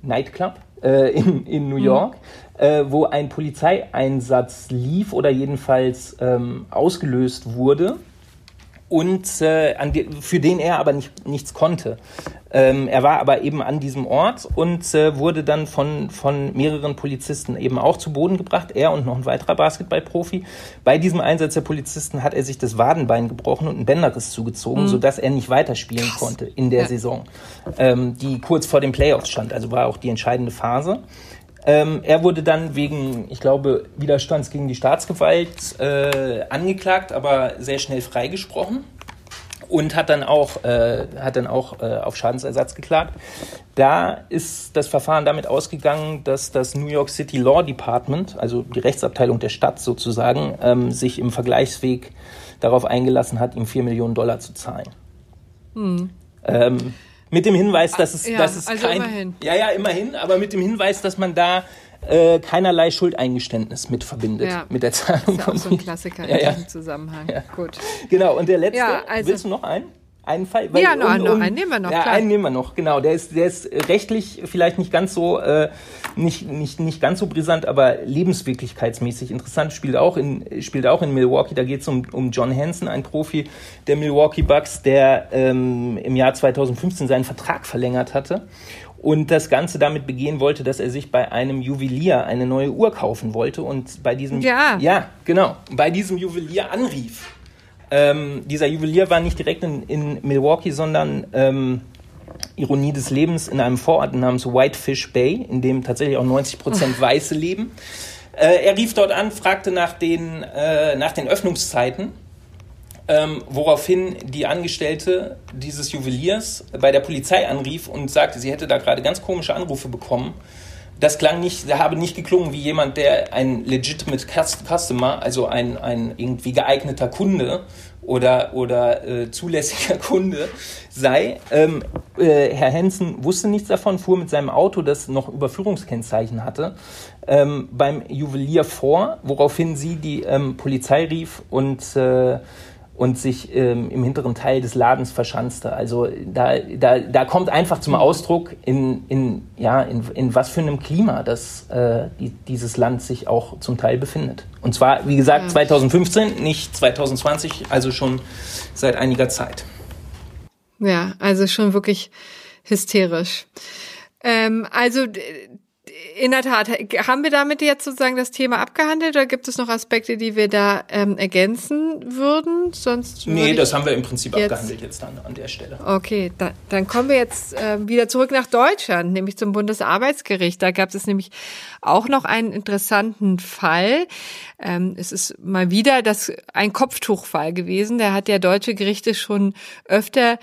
Nightclub äh, in, in New mhm. York, mhm. äh, wo ein Polizeieinsatz lief oder jedenfalls ähm, ausgelöst wurde und äh, die, für den er aber nicht, nichts konnte. Ähm, er war aber eben an diesem Ort und äh, wurde dann von, von mehreren Polizisten eben auch zu Boden gebracht, er und noch ein weiterer Basketballprofi. Bei diesem Einsatz der Polizisten hat er sich das Wadenbein gebrochen und einen Bänderriss zugezogen, mhm. sodass er nicht weiterspielen Krass. konnte in der ja. Saison, ähm, die kurz vor den Playoffs stand. Also war auch die entscheidende Phase. Ähm, er wurde dann wegen, ich glaube, Widerstands gegen die Staatsgewalt äh, angeklagt, aber sehr schnell freigesprochen und hat dann auch, äh, hat dann auch äh, auf Schadensersatz geklagt. Da ist das Verfahren damit ausgegangen, dass das New York City Law Department, also die Rechtsabteilung der Stadt sozusagen, ähm, sich im Vergleichsweg darauf eingelassen hat, ihm vier Millionen Dollar zu zahlen. Hm. Ähm, mit dem Hinweis, dass es, ja, dass es also kein, immerhin. ja, ja, immerhin, aber mit dem Hinweis, dass man da äh, keinerlei Schuldeingeständnis mit verbindet ja. mit der Zahlung. Das ist auch so ein Klassiker ja, in diesem Zusammenhang. Gut. Genau. Und der letzte, ja, also, willst du noch einen? Einen Fall? Weil, ja, noch, um, um, einen nehmen wir noch. Ja, klar. einen nehmen wir noch, genau. Der ist, der ist rechtlich vielleicht nicht ganz so, äh, nicht, nicht, nicht ganz so brisant, aber lebenswirklichkeitsmäßig interessant. Spielt auch in, spielt auch in Milwaukee. Da geht es um, um John Hansen, ein Profi der Milwaukee Bucks, der ähm, im Jahr 2015 seinen Vertrag verlängert hatte und das Ganze damit begehen wollte, dass er sich bei einem Juwelier eine neue Uhr kaufen wollte und bei diesem ja, ja genau bei diesem Juwelier anrief ähm, dieser Juwelier war nicht direkt in, in Milwaukee, sondern ähm, Ironie des Lebens in einem Vorort namens Whitefish Bay, in dem tatsächlich auch 90 Prozent Weiße leben. Äh, er rief dort an, fragte nach den, äh, nach den Öffnungszeiten, ähm, woraufhin die Angestellte dieses Juweliers bei der Polizei anrief und sagte, sie hätte da gerade ganz komische Anrufe bekommen das klang nicht, der habe nicht geklungen wie jemand, der ein legitimate Customer, also ein, ein irgendwie geeigneter Kunde oder, oder äh, zulässiger Kunde sei. Ähm, äh, Herr Hensen wusste nichts davon, fuhr mit seinem Auto, das noch Überführungskennzeichen hatte, ähm, beim Juwelier vor, woraufhin sie die ähm, Polizei rief und äh, und sich ähm, im hinteren Teil des Ladens verschanzte. Also da, da, da kommt einfach zum Ausdruck, in, in, ja, in, in was für einem Klima das, äh, die, dieses Land sich auch zum Teil befindet. Und zwar, wie gesagt, 2015, nicht 2020, also schon seit einiger Zeit. Ja, also schon wirklich hysterisch. Ähm, also in der Tat, haben wir damit jetzt sozusagen das Thema abgehandelt oder gibt es noch Aspekte, die wir da ähm, ergänzen würden? Sonst nee, das haben wir im Prinzip jetzt, abgehandelt jetzt dann an der Stelle. Okay, da, dann kommen wir jetzt äh, wieder zurück nach Deutschland, nämlich zum Bundesarbeitsgericht. Da gab es nämlich auch noch einen interessanten Fall. Ähm, es ist mal wieder das ein Kopftuchfall gewesen. Da hat der deutsche Gerichte schon öfter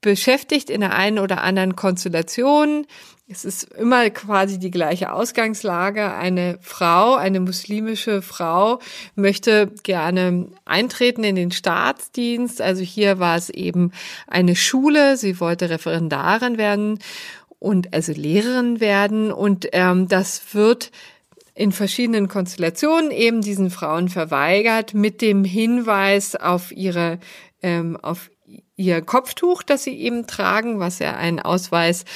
beschäftigt in der einen oder anderen Konstellation. Es ist immer quasi die gleiche Ausgangslage. Eine Frau, eine muslimische Frau möchte gerne eintreten in den Staatsdienst. Also hier war es eben eine Schule. Sie wollte Referendarin werden und also Lehrerin werden. Und ähm, das wird in verschiedenen Konstellationen eben diesen Frauen verweigert mit dem Hinweis auf ihre ähm, auf ihr Kopftuch, das sie eben tragen, was ja ein Ausweis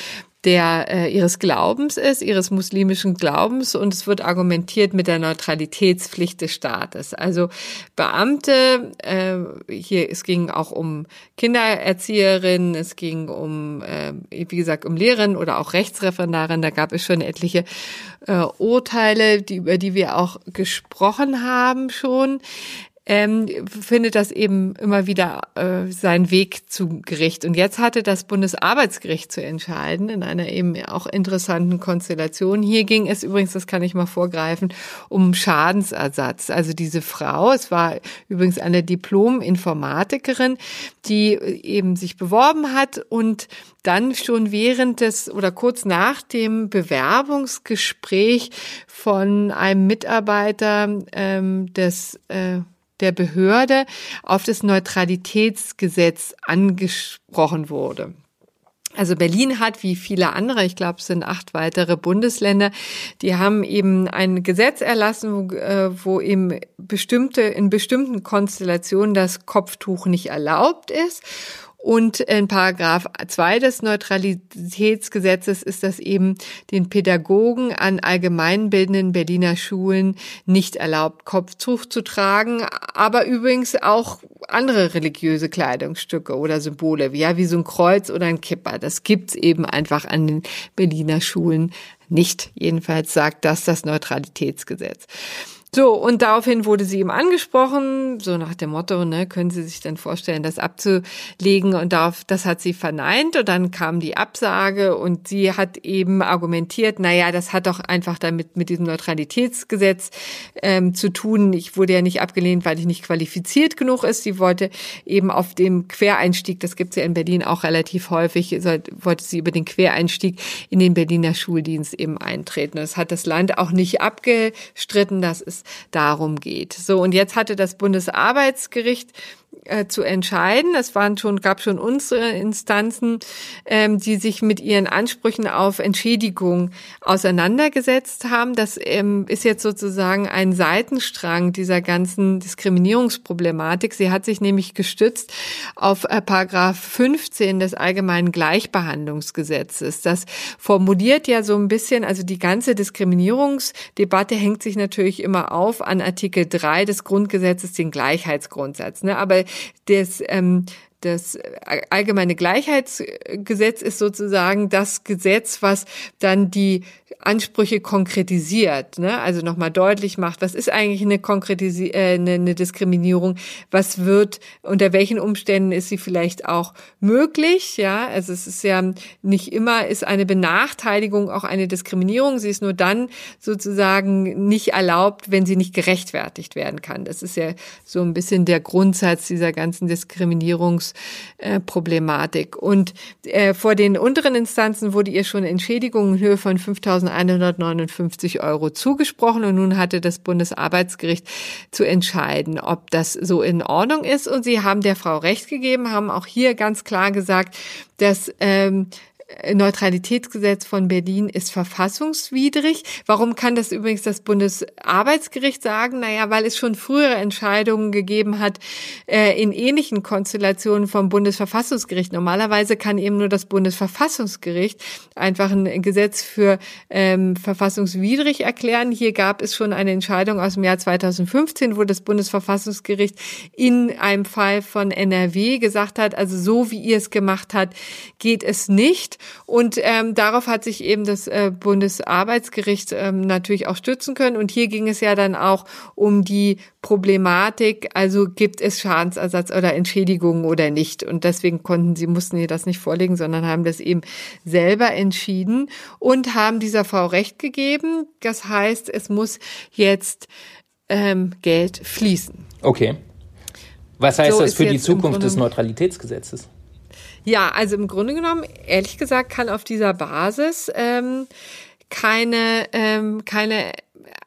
der äh, ihres Glaubens ist, ihres muslimischen Glaubens und es wird argumentiert mit der Neutralitätspflicht des Staates. Also Beamte, äh, hier es ging auch um Kindererzieherinnen, es ging um äh, wie gesagt um Lehrerinnen oder auch Rechtsreferendarinnen, da gab es schon etliche äh, Urteile, die über die wir auch gesprochen haben schon ähm, findet das eben immer wieder äh, seinen Weg zu Gericht. Und jetzt hatte das Bundesarbeitsgericht zu entscheiden in einer eben auch interessanten Konstellation. Hier ging es übrigens, das kann ich mal vorgreifen, um Schadensersatz. Also diese Frau, es war übrigens eine Diplom-Informatikerin, die eben sich beworben hat und dann schon während des oder kurz nach dem Bewerbungsgespräch von einem Mitarbeiter ähm, des äh, der Behörde auf das Neutralitätsgesetz angesprochen wurde. Also Berlin hat, wie viele andere, ich glaube, es sind acht weitere Bundesländer, die haben eben ein Gesetz erlassen, wo, äh, wo eben bestimmte, in bestimmten Konstellationen das Kopftuch nicht erlaubt ist. Und in Paragraph 2 des Neutralitätsgesetzes ist das eben den Pädagogen an allgemeinbildenden Berliner Schulen nicht erlaubt, Kopftuch zu tragen, aber übrigens auch andere religiöse Kleidungsstücke oder Symbole, ja, wie so ein Kreuz oder ein Kipper. Das gibt's eben einfach an den Berliner Schulen nicht. Jedenfalls sagt das das Neutralitätsgesetz. So, und daraufhin wurde sie ihm angesprochen, so nach dem Motto, ne, können Sie sich denn vorstellen, das abzulegen? Und darauf, das hat sie verneint und dann kam die Absage und sie hat eben argumentiert, na ja, das hat doch einfach damit mit diesem Neutralitätsgesetz ähm, zu tun. Ich wurde ja nicht abgelehnt, weil ich nicht qualifiziert genug ist. Sie wollte eben auf dem Quereinstieg, das gibt's ja in Berlin auch relativ häufig, wollte sie über den Quereinstieg in den Berliner Schuldienst eben eintreten. Das hat das Land auch nicht abgestritten. Das ist darum geht. So, und jetzt hatte das Bundesarbeitsgericht äh, zu entscheiden. Es waren schon, gab schon unsere Instanzen, ähm, die sich mit ihren Ansprüchen auf Entschädigung auseinandergesetzt haben. Das ähm, ist jetzt sozusagen ein Seitenstrang dieser ganzen Diskriminierungsproblematik. Sie hat sich nämlich gestützt auf äh, Paragraph 15 des Allgemeinen Gleichbehandlungsgesetzes. Das formuliert ja so ein bisschen, also die ganze Diskriminierungsdebatte hängt sich natürlich immer auf an Artikel 3 des Grundgesetzes, den Gleichheitsgrundsatz. Ne? Aber das, ähm, das allgemeine Gleichheitsgesetz ist sozusagen das Gesetz, was dann die Ansprüche konkretisiert, ne? also nochmal deutlich macht, was ist eigentlich eine, Konkretisi äh, eine, eine Diskriminierung, was wird, unter welchen Umständen ist sie vielleicht auch möglich, ja, also es ist ja nicht immer, ist eine Benachteiligung auch eine Diskriminierung, sie ist nur dann sozusagen nicht erlaubt, wenn sie nicht gerechtfertigt werden kann. Das ist ja so ein bisschen der Grundsatz dieser ganzen Diskriminierungsproblematik. Und äh, vor den unteren Instanzen wurde ihr schon Entschädigung in Höhe von 5000 159 Euro zugesprochen und nun hatte das Bundesarbeitsgericht zu entscheiden, ob das so in Ordnung ist. Und sie haben der Frau Recht gegeben, haben auch hier ganz klar gesagt, dass ähm, Neutralitätsgesetz von Berlin ist verfassungswidrig. Warum kann das übrigens das Bundesarbeitsgericht sagen? Naja, weil es schon frühere Entscheidungen gegeben hat äh, in ähnlichen Konstellationen vom Bundesverfassungsgericht. Normalerweise kann eben nur das Bundesverfassungsgericht einfach ein Gesetz für ähm, verfassungswidrig erklären. Hier gab es schon eine Entscheidung aus dem Jahr 2015, wo das Bundesverfassungsgericht in einem Fall von NRW gesagt hat, also so wie ihr es gemacht habt, geht es nicht. Und ähm, darauf hat sich eben das äh, Bundesarbeitsgericht ähm, natürlich auch stützen können. Und hier ging es ja dann auch um die Problematik, also gibt es Schadensersatz oder Entschädigungen oder nicht. Und deswegen konnten sie, mussten ihr das nicht vorlegen, sondern haben das eben selber entschieden und haben dieser Frau Recht gegeben. Das heißt, es muss jetzt ähm, Geld fließen. Okay. Was heißt so das für die Zukunft des Neutralitätsgesetzes? Ja, also im Grunde genommen, ehrlich gesagt, kann auf dieser Basis ähm, keine, ähm, keine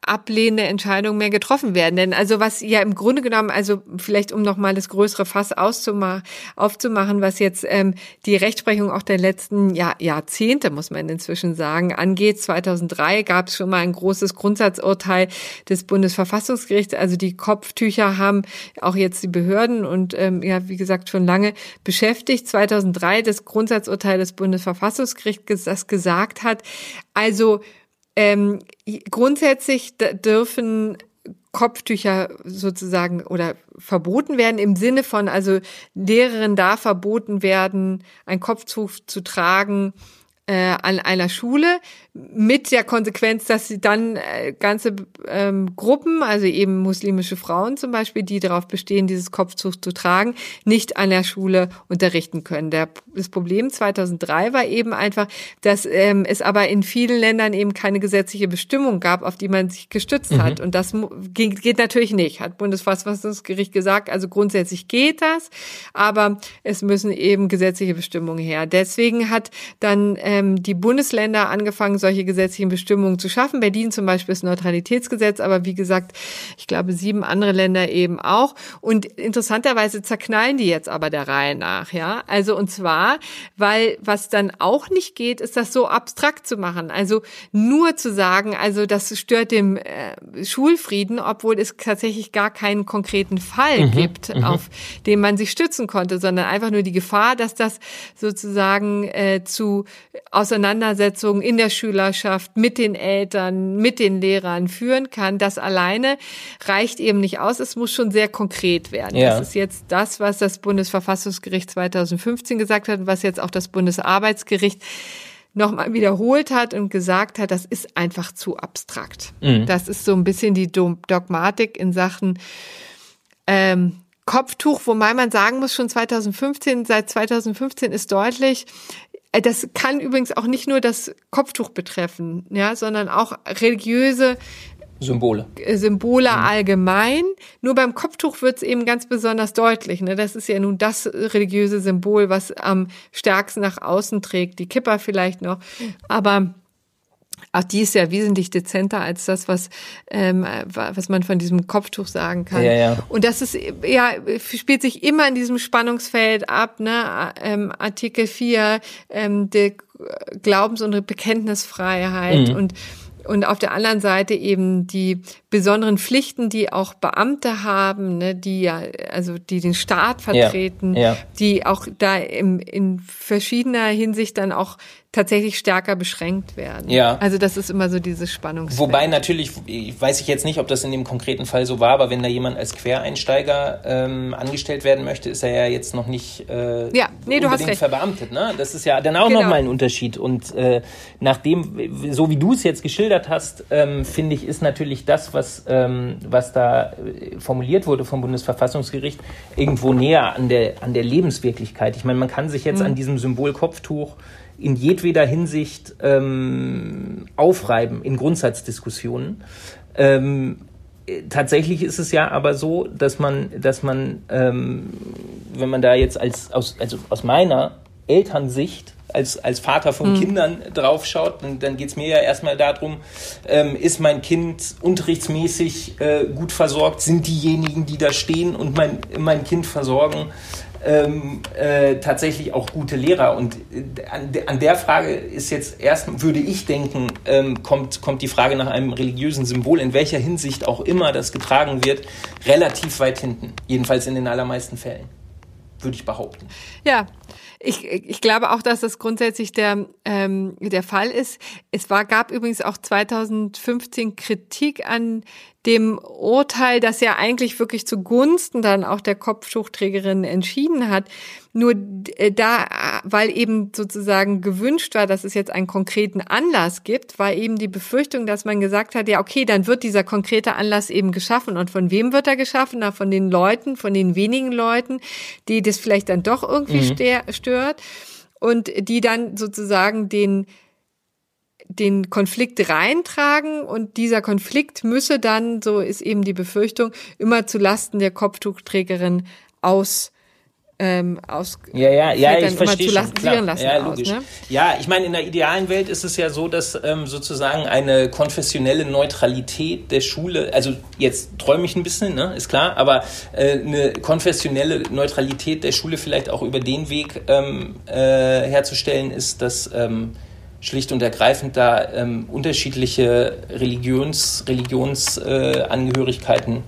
ablehnende Entscheidungen mehr getroffen werden. Denn also was ja im Grunde genommen, also vielleicht um nochmal das größere Fass auszumachen, aufzumachen, was jetzt ähm, die Rechtsprechung auch der letzten Jahr, Jahrzehnte, muss man inzwischen sagen, angeht. 2003 gab es schon mal ein großes Grundsatzurteil des Bundesverfassungsgerichts. Also die Kopftücher haben auch jetzt die Behörden und ähm, ja, wie gesagt, schon lange beschäftigt. 2003 das Grundsatzurteil des Bundesverfassungsgerichts, das gesagt hat, also ähm, grundsätzlich dürfen Kopftücher sozusagen oder verboten werden im Sinne von, also Lehrerinnen da verboten werden, ein Kopftuch zu tragen, äh, an einer Schule mit der Konsequenz, dass sie dann äh, ganze ähm, Gruppen, also eben muslimische Frauen zum Beispiel, die darauf bestehen, dieses Kopftuch zu tragen, nicht an der Schule unterrichten können. Der, das Problem 2003 war eben einfach, dass ähm, es aber in vielen Ländern eben keine gesetzliche Bestimmung gab, auf die man sich gestützt mhm. hat. Und das geht, geht natürlich nicht, hat Bundesverfassungsgericht gesagt. Also grundsätzlich geht das, aber es müssen eben gesetzliche Bestimmungen her. Deswegen hat dann äh, ähm, die Bundesländer angefangen, solche gesetzlichen Bestimmungen zu schaffen. Berlin zum Beispiel ist Neutralitätsgesetz, aber wie gesagt, ich glaube, sieben andere Länder eben auch. Und interessanterweise zerknallen die jetzt aber der Reihe nach, ja. Also und zwar, weil was dann auch nicht geht, ist das so abstrakt zu machen. Also nur zu sagen, also das stört dem äh, Schulfrieden, obwohl es tatsächlich gar keinen konkreten Fall mhm, gibt, mhm. auf den man sich stützen konnte, sondern einfach nur die Gefahr, dass das sozusagen äh, zu Auseinandersetzungen in der Schülerschaft mit den Eltern, mit den Lehrern führen kann. Das alleine reicht eben nicht aus. Es muss schon sehr konkret werden. Ja. Das ist jetzt das, was das Bundesverfassungsgericht 2015 gesagt hat und was jetzt auch das Bundesarbeitsgericht nochmal wiederholt hat und gesagt hat, das ist einfach zu abstrakt. Mhm. Das ist so ein bisschen die Dogmatik in Sachen ähm, Kopftuch, wobei man sagen muss, schon 2015, seit 2015 ist deutlich, das kann übrigens auch nicht nur das Kopftuch betreffen, ja, sondern auch religiöse Symbole. Äh, Symbole mhm. allgemein. Nur beim Kopftuch wird es eben ganz besonders deutlich. Ne? Das ist ja nun das religiöse Symbol, was am stärksten nach außen trägt. Die Kipper vielleicht noch. Aber auch die ist ja wesentlich dezenter als das, was, ähm, was man von diesem Kopftuch sagen kann. Ja, ja. Und das ist, ja, spielt sich immer in diesem Spannungsfeld ab, ne? Ähm, Artikel 4, ähm, die Glaubens- und Bekenntnisfreiheit mhm. und und auf der anderen Seite eben die besonderen Pflichten, die auch Beamte haben, ne, die ja, also die den Staat vertreten, ja, ja. die auch da im, in verschiedener Hinsicht dann auch tatsächlich stärker beschränkt werden. Ja. Also das ist immer so dieses Spannungsfeld. Wobei natürlich, weiß ich jetzt nicht, ob das in dem konkreten Fall so war, aber wenn da jemand als Quereinsteiger ähm, angestellt werden möchte, ist er ja jetzt noch nicht äh, ja, nee, du hast recht. verbeamtet. Ne? Das ist ja dann auch genau. nochmal ein Unterschied. Und äh, nachdem, so wie du es jetzt geschildert hast, ähm, finde ich, ist natürlich das, was, ähm, was da äh, formuliert wurde vom Bundesverfassungsgericht, irgendwo näher an der, an der Lebenswirklichkeit. Ich meine, man kann sich jetzt mhm. an diesem Symbol Kopftuch in jedweder Hinsicht ähm, aufreiben in Grundsatzdiskussionen. Ähm, tatsächlich ist es ja aber so, dass man, dass man, ähm, wenn man da jetzt als aus, also aus meiner Elternsicht als, als Vater von mhm. Kindern draufschaut, dann, dann geht es mir ja erstmal darum, ähm, ist mein Kind unterrichtsmäßig äh, gut versorgt? Sind diejenigen, die da stehen und mein, mein Kind versorgen, ähm, äh, tatsächlich auch gute Lehrer. Und äh, an, de, an, der Frage ist jetzt erst, würde ich denken, ähm, kommt, kommt die Frage nach einem religiösen Symbol, in welcher Hinsicht auch immer das getragen wird, relativ weit hinten. Jedenfalls in den allermeisten Fällen, würde ich behaupten. Ja, ich, ich glaube auch, dass das grundsätzlich der, ähm, der Fall ist. Es war, gab übrigens auch 2015 Kritik an dem Urteil, das ja eigentlich wirklich zugunsten dann auch der Kopftuchträgerin entschieden hat. Nur äh, da, weil eben sozusagen gewünscht war, dass es jetzt einen konkreten Anlass gibt, war eben die Befürchtung, dass man gesagt hat, ja, okay, dann wird dieser konkrete Anlass eben geschaffen. Und von wem wird er geschaffen? Na, von den Leuten, von den wenigen Leuten, die das vielleicht dann doch irgendwie mhm. stört und die dann sozusagen den den Konflikt reintragen und dieser Konflikt müsse dann, so ist eben die Befürchtung, immer zu Lasten der Kopftuchträgerin aus ähm, aus ja ja ja ich verstehe schon lassen ja logisch. aus, ne? ja ich meine in der idealen Welt ist es ja so dass ähm, sozusagen eine konfessionelle Neutralität der Schule also jetzt träume ich ein bisschen ne ist klar aber äh, eine konfessionelle Neutralität der Schule vielleicht auch über den Weg ähm, äh, herzustellen ist dass ähm, schlicht und ergreifend da ähm, unterschiedliche Religions Religionsangehörigkeiten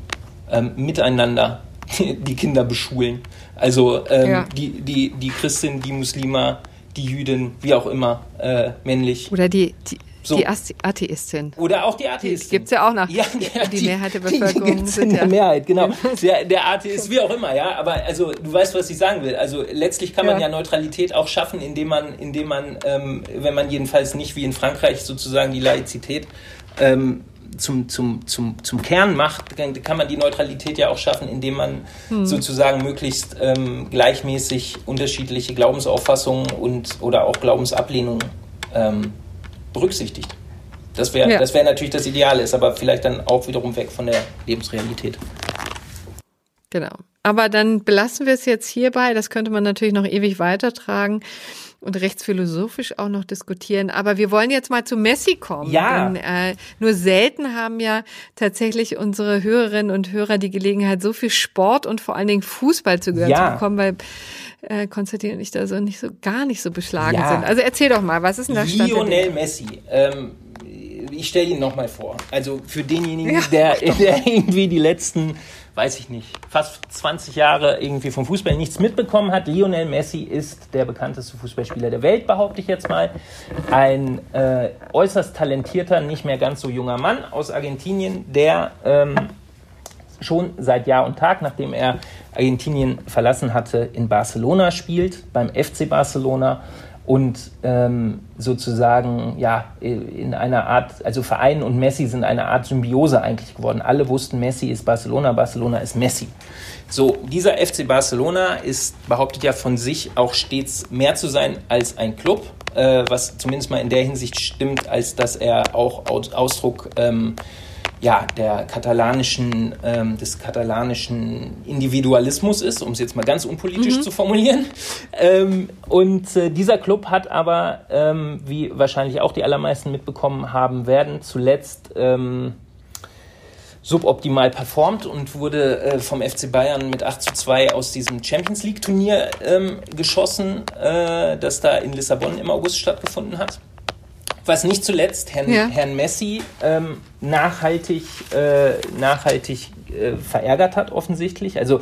äh, miteinander die Kinder beschulen also ähm, ja. die, die, die Christin, die Muslima, die Jüdin, wie auch immer, äh, männlich. Oder die, die, so. Die Atheistin. Oder auch die Atheistin. Gibt es ja auch noch. Ja, die, die, Mehrheit der Bevölkerung. Die sind ja. der Mehrheit, genau. Der, der Atheist, wie auch immer, ja. Aber also du weißt, was ich sagen will. Also letztlich kann man ja, ja Neutralität auch schaffen, indem man, indem man, ähm, wenn man jedenfalls nicht wie in Frankreich sozusagen die Laizität ähm, zum, zum, zum, zum Kern macht, kann man die Neutralität ja auch schaffen, indem man hm. sozusagen möglichst ähm, gleichmäßig unterschiedliche Glaubensauffassungen und oder auch Glaubensablehnungen ähm, berücksichtigt. Das wäre ja. wär natürlich das Ideale, ist aber vielleicht dann auch wiederum weg von der Lebensrealität. Genau. Aber dann belassen wir es jetzt hierbei. Das könnte man natürlich noch ewig weitertragen und rechtsphilosophisch auch noch diskutieren. Aber wir wollen jetzt mal zu Messi kommen. Ja. Denn, äh, nur selten haben ja tatsächlich unsere Hörerinnen und Hörer die Gelegenheit, so viel Sport und vor allen Dingen Fußball zu gehören ja. zu bekommen, weil äh, Konstantin und ich da so nicht so gar nicht so beschlagen ja. sind. Also erzähl doch mal, was ist denn da Stand? Lionel Messi. Ähm, ich stelle ihn nochmal vor. Also für denjenigen, ja, der, der irgendwie die letzten weiß ich nicht, fast 20 Jahre irgendwie vom Fußball nichts mitbekommen hat. Lionel Messi ist der bekannteste Fußballspieler der Welt, behaupte ich jetzt mal. Ein äh, äußerst talentierter, nicht mehr ganz so junger Mann aus Argentinien, der ähm, schon seit Jahr und Tag, nachdem er Argentinien verlassen hatte, in Barcelona spielt, beim FC Barcelona und ähm, sozusagen ja in einer Art, also Verein und Messi sind eine Art Symbiose eigentlich geworden. Alle wussten, Messi ist Barcelona, Barcelona ist Messi. So, dieser FC Barcelona ist, behauptet ja von sich auch stets mehr zu sein als ein Club, äh, was zumindest mal in der Hinsicht stimmt, als dass er auch Ausdruck ähm, ja, der katalanischen, ähm, des katalanischen Individualismus ist, um es jetzt mal ganz unpolitisch mhm. zu formulieren. Ähm, und äh, dieser Club hat aber, ähm, wie wahrscheinlich auch die allermeisten mitbekommen haben werden, zuletzt ähm, suboptimal performt und wurde äh, vom FC Bayern mit 8 zu 2 aus diesem Champions League Turnier ähm, geschossen, äh, das da in Lissabon im August stattgefunden hat was nicht zuletzt Herrn, ja. Herrn Messi ähm, nachhaltig, äh, nachhaltig äh, verärgert hat, offensichtlich. Also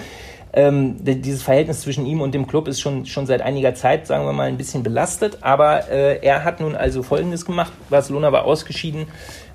ähm, dieses Verhältnis zwischen ihm und dem Club ist schon, schon seit einiger Zeit, sagen wir mal, ein bisschen belastet. Aber äh, er hat nun also Folgendes gemacht. Barcelona war ausgeschieden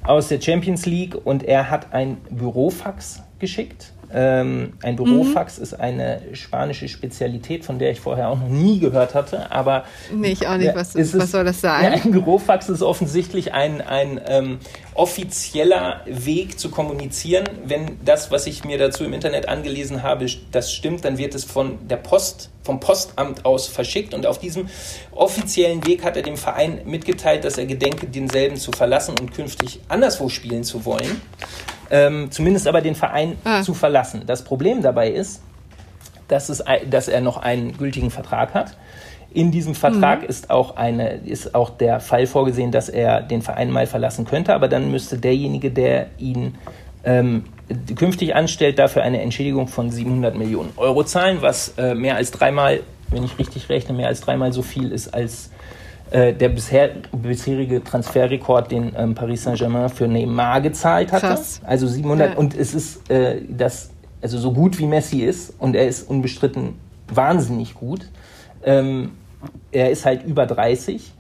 aus der Champions League und er hat ein Bürofax geschickt ähm, ein Bürofax mhm. ist eine spanische Spezialität, von der ich vorher auch noch nie gehört hatte. Aber nee, ich auch nicht. Was, was es, soll das sein? Ja, ein Bürofax ist offensichtlich ein, ein ähm, offizieller Weg zu kommunizieren. Wenn das, was ich mir dazu im Internet angelesen habe, das stimmt, dann wird es von der Post, vom Postamt aus verschickt. Und auf diesem offiziellen Weg hat er dem Verein mitgeteilt, dass er gedenke, denselben zu verlassen und künftig anderswo spielen zu wollen ähm, zumindest aber den Verein ah. zu verlassen. Das Problem dabei ist, dass, es, dass er noch einen gültigen Vertrag hat. In diesem Vertrag mhm. ist, auch eine, ist auch der Fall vorgesehen, dass er den Verein mal verlassen könnte, aber dann müsste derjenige, der ihn ähm, künftig anstellt, dafür eine Entschädigung von 700 Millionen Euro zahlen, was äh, mehr als dreimal, wenn ich richtig rechne, mehr als dreimal so viel ist als äh, der bisher, bisherige Transferrekord, den ähm, Paris Saint-Germain für Neymar gezahlt hatte. Krass. Also 700. Ja. Und es ist äh, das, also so gut wie Messi ist, und er ist unbestritten wahnsinnig gut. Ähm, er ist halt über 30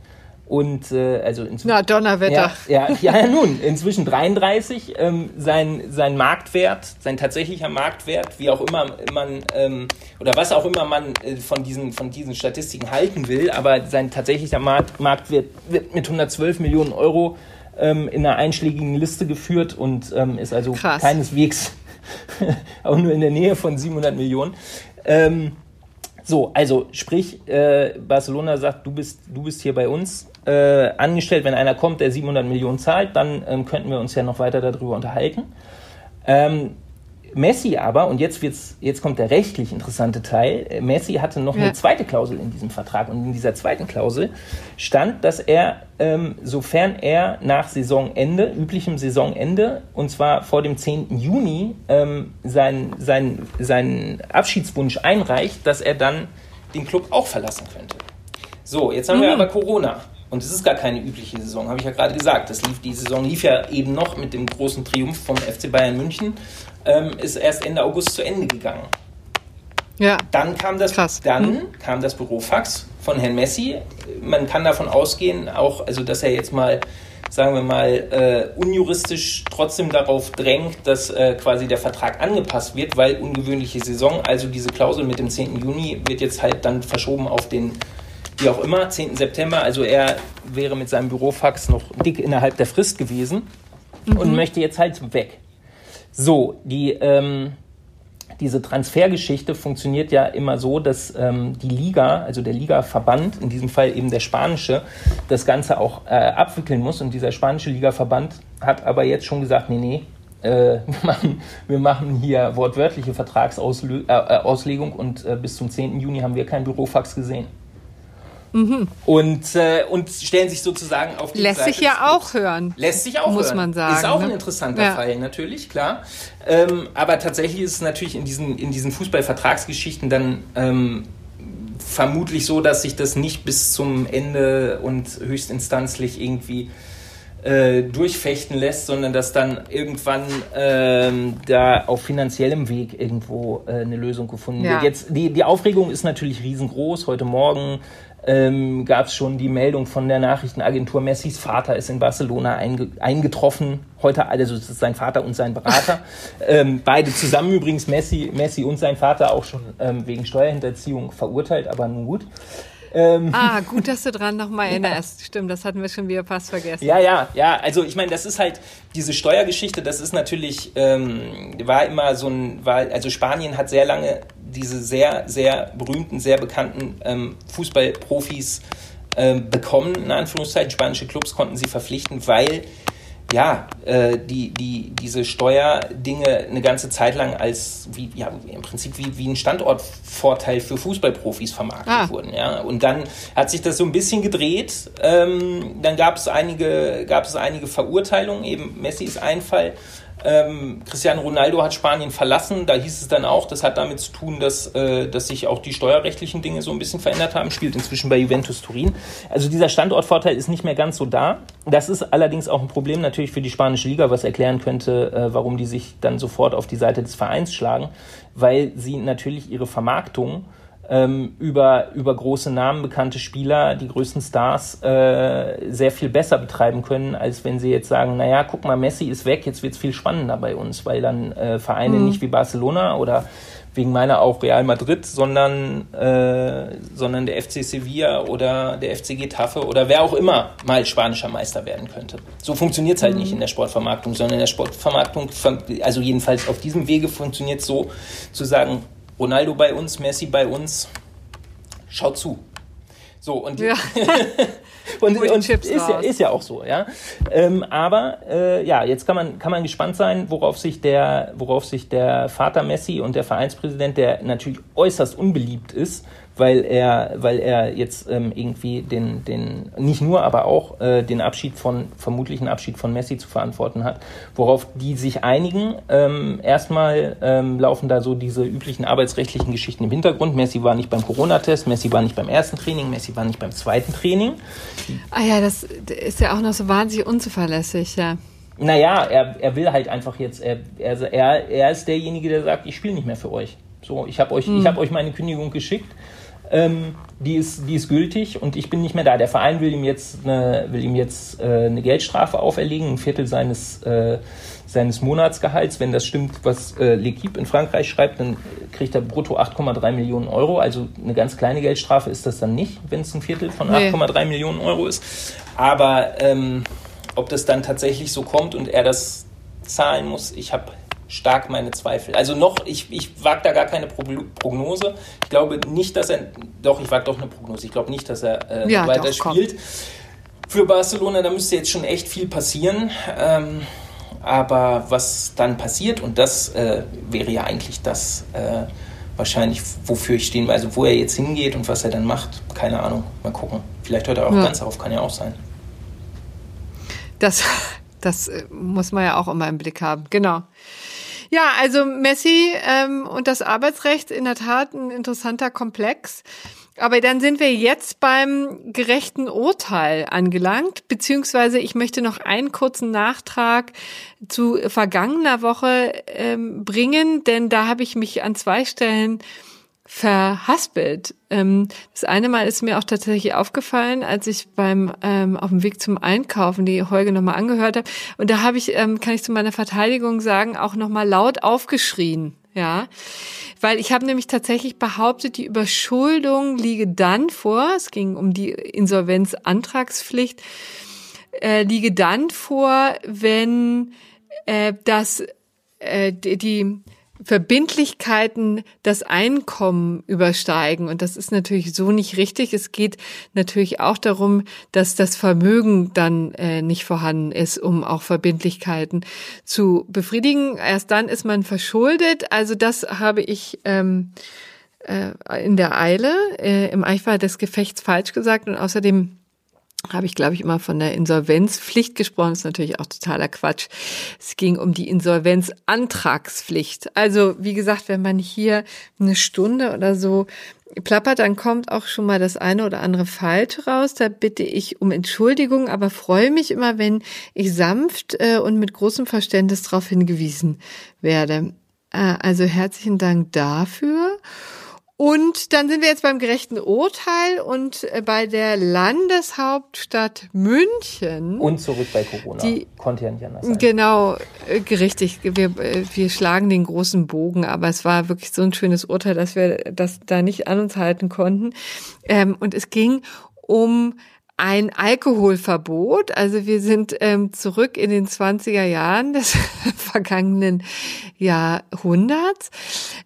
und äh, also inzwischen, Na, Donnerwetter. Ja, ja, ja, nun, inzwischen 33. Ähm, sein, sein Marktwert, sein tatsächlicher Marktwert, wie auch immer man, ähm, oder was auch immer man äh, von, diesen, von diesen Statistiken halten will, aber sein tatsächlicher Markt, Marktwert wird mit 112 Millionen Euro ähm, in einer einschlägigen Liste geführt und ähm, ist also Krass. keineswegs auch nur in der Nähe von 700 Millionen. Ähm, so, also sprich, äh, Barcelona sagt, du bist, du bist hier bei uns äh, angestellt. Wenn einer kommt, der 700 Millionen zahlt, dann ähm, könnten wir uns ja noch weiter darüber unterhalten. Ähm, Messi aber, und jetzt, wird's, jetzt kommt der rechtlich interessante Teil, äh, Messi hatte noch ja. eine zweite Klausel in diesem Vertrag. Und in dieser zweiten Klausel stand, dass er, ähm, sofern er nach Saisonende, üblichem Saisonende, und zwar vor dem 10. Juni, ähm, seinen sein, sein Abschiedswunsch einreicht, dass er dann den Club auch verlassen könnte. So, jetzt haben mhm. wir aber Corona. Und es ist gar keine übliche Saison, habe ich ja gerade gesagt. Das lief, die Saison lief ja eben noch mit dem großen Triumph vom FC Bayern München, ähm, ist erst Ende August zu Ende gegangen. Ja. Dann kam das, Krass. dann mhm. kam das Bürofax von Herrn Messi. Man kann davon ausgehen, auch, also dass er jetzt mal, sagen wir mal, äh, unjuristisch trotzdem darauf drängt, dass äh, quasi der Vertrag angepasst wird, weil ungewöhnliche Saison, also diese Klausel mit dem 10. Juni wird jetzt halt dann verschoben auf den wie auch immer, 10. September. Also er wäre mit seinem Bürofax noch dick innerhalb der Frist gewesen mhm. und möchte jetzt halt weg. So, die, ähm, diese Transfergeschichte funktioniert ja immer so, dass ähm, die Liga, also der Ligaverband, in diesem Fall eben der spanische, das Ganze auch äh, abwickeln muss. Und dieser spanische Ligaverband hat aber jetzt schon gesagt, nee, nee, äh, wir, machen, wir machen hier wortwörtliche Vertragsauslegung äh, und äh, bis zum 10. Juni haben wir kein Bürofax gesehen. Mhm. Und, äh, und stellen sich sozusagen auf die Lässt Seite sich ja auch hören. Lässt sich auch muss hören. man sagen. Ist auch ne? ein interessanter ja. Fall, natürlich, klar. Ähm, aber tatsächlich ist es natürlich in diesen, in diesen Fußballvertragsgeschichten dann ähm, vermutlich so, dass sich das nicht bis zum Ende und höchstinstanzlich irgendwie äh, durchfechten lässt, sondern dass dann irgendwann ähm, da auf finanziellem Weg irgendwo äh, eine Lösung gefunden ja. wird. Jetzt die, die Aufregung ist natürlich riesengroß. Heute Morgen ähm, gab es schon die Meldung von der Nachrichtenagentur, Messis Vater ist in Barcelona einge eingetroffen. Heute, also es ist sein Vater und sein Berater. ähm, beide zusammen übrigens, Messi, Messi und sein Vater auch schon ähm, wegen Steuerhinterziehung verurteilt, aber nun gut. Ähm, ah, gut, dass du dran nochmal erinnerst. Ja. Stimmt, das hatten wir schon wieder fast vergessen. Ja, ja, ja. Also ich meine, das ist halt diese Steuergeschichte. Das ist natürlich ähm, war immer so ein, war also Spanien hat sehr lange diese sehr, sehr berühmten, sehr bekannten ähm, Fußballprofis äh, bekommen. In Anführungszeichen spanische Clubs konnten sie verpflichten, weil ja, äh, die, die, diese Steuerdinge eine ganze Zeit lang als, wie, ja, im Prinzip wie, wie ein Standortvorteil für Fußballprofis vermarktet ah. wurden. Ja? Und dann hat sich das so ein bisschen gedreht. Ähm, dann gab es einige, gab es einige Verurteilungen, eben Messis Einfall. Ähm, Cristiano Ronaldo hat Spanien verlassen. Da hieß es dann auch, das hat damit zu tun, dass, äh, dass sich auch die steuerrechtlichen Dinge so ein bisschen verändert haben. Spielt inzwischen bei Juventus Turin. Also dieser Standortvorteil ist nicht mehr ganz so da. Das ist allerdings auch ein Problem natürlich für die spanische Liga, was erklären könnte, äh, warum die sich dann sofort auf die Seite des Vereins schlagen, weil sie natürlich ihre Vermarktung ähm, über, über große Namen, bekannte Spieler, die größten Stars äh, sehr viel besser betreiben können, als wenn sie jetzt sagen, naja, guck mal, Messi ist weg, jetzt wird's viel spannender bei uns, weil dann äh, Vereine mhm. nicht wie Barcelona oder wegen meiner auch Real Madrid, sondern, äh, sondern der FC Sevilla oder der FC Getafe oder wer auch immer mal spanischer Meister werden könnte. So funktioniert es halt mhm. nicht in der Sportvermarktung, sondern in der Sportvermarktung, also jedenfalls auf diesem Wege funktioniert es so, zu sagen, Ronaldo bei uns, Messi bei uns. Schaut zu. So, und, ja. und, und ist, ja, ist ja auch so, ja. Ähm, aber äh, ja, jetzt kann man, kann man gespannt sein, worauf sich, der, worauf sich der Vater Messi und der Vereinspräsident, der natürlich äußerst unbeliebt ist, weil er, weil er jetzt ähm, irgendwie den, den, nicht nur, aber auch äh, den Abschied von, vermutlichen Abschied von Messi zu verantworten hat, worauf die sich einigen. Ähm, erstmal ähm, laufen da so diese üblichen arbeitsrechtlichen Geschichten im Hintergrund. Messi war nicht beim Corona-Test, Messi war nicht beim ersten Training, Messi war nicht beim zweiten Training. Ah ja, das ist ja auch noch so wahnsinnig unzuverlässig, ja. Naja, er, er will halt einfach jetzt, er, er, er ist derjenige, der sagt, ich spiele nicht mehr für euch. So, ich habe euch, hm. hab euch meine Kündigung geschickt ähm, die, ist, die ist gültig und ich bin nicht mehr da. Der Verein will ihm jetzt eine, will ihm jetzt äh, eine Geldstrafe auferlegen, ein Viertel seines, äh, seines Monatsgehalts. Wenn das stimmt, was äh, L'Equipe in Frankreich schreibt, dann kriegt er brutto 8,3 Millionen Euro. Also eine ganz kleine Geldstrafe ist das dann nicht, wenn es ein Viertel von 8,3 Millionen Euro ist. Aber ähm, ob das dann tatsächlich so kommt und er das zahlen muss, ich habe stark meine Zweifel. Also noch, ich, ich wage da gar keine Prognose. Ich glaube nicht, dass er, doch, ich wage doch eine Prognose. Ich glaube nicht, dass er äh, ja, weiter spielt. Für Barcelona, da müsste jetzt schon echt viel passieren. Ähm, aber was dann passiert, und das äh, wäre ja eigentlich das äh, wahrscheinlich, wofür ich stehen will, also wo er jetzt hingeht und was er dann macht, keine Ahnung, mal gucken. Vielleicht hört er auch ja. ganz auf, kann ja auch sein. Das, das äh, muss man ja auch immer im Blick haben, genau. Ja, also Messi ähm, und das Arbeitsrecht in der Tat ein interessanter Komplex. Aber dann sind wir jetzt beim gerechten Urteil angelangt, beziehungsweise ich möchte noch einen kurzen Nachtrag zu vergangener Woche ähm, bringen, denn da habe ich mich an zwei Stellen verhaspelt. Ähm, das eine Mal ist mir auch tatsächlich aufgefallen, als ich beim ähm, auf dem Weg zum Einkaufen die Holge nochmal angehört habe. Und da habe ich, ähm, kann ich zu meiner Verteidigung sagen, auch nochmal laut aufgeschrien. Ja, weil ich habe nämlich tatsächlich behauptet, die Überschuldung liege dann vor, es ging um die Insolvenzantragspflicht, äh, liege dann vor, wenn äh, das äh, die Verbindlichkeiten das Einkommen übersteigen. Und das ist natürlich so nicht richtig. Es geht natürlich auch darum, dass das Vermögen dann äh, nicht vorhanden ist, um auch Verbindlichkeiten zu befriedigen. Erst dann ist man verschuldet. Also das habe ich ähm, äh, in der Eile, äh, im Eifer des Gefechts falsch gesagt. Und außerdem habe ich, glaube ich, immer von der Insolvenzpflicht gesprochen. Das ist natürlich auch totaler Quatsch. Es ging um die Insolvenzantragspflicht. Also, wie gesagt, wenn man hier eine Stunde oder so plappert, dann kommt auch schon mal das eine oder andere falsch raus. Da bitte ich um Entschuldigung, aber freue mich immer, wenn ich sanft äh, und mit großem Verständnis darauf hingewiesen werde. Äh, also herzlichen Dank dafür. Und dann sind wir jetzt beim gerechten Urteil und äh, bei der Landeshauptstadt München. Und zurück bei Corona. Die, Konnte ja nicht anders sein. Genau, äh, richtig. Wir, äh, wir schlagen den großen Bogen, aber es war wirklich so ein schönes Urteil, dass wir das da nicht an uns halten konnten. Ähm, und es ging um ein Alkoholverbot. Also wir sind ähm, zurück in den 20er Jahren des vergangenen Jahrhunderts.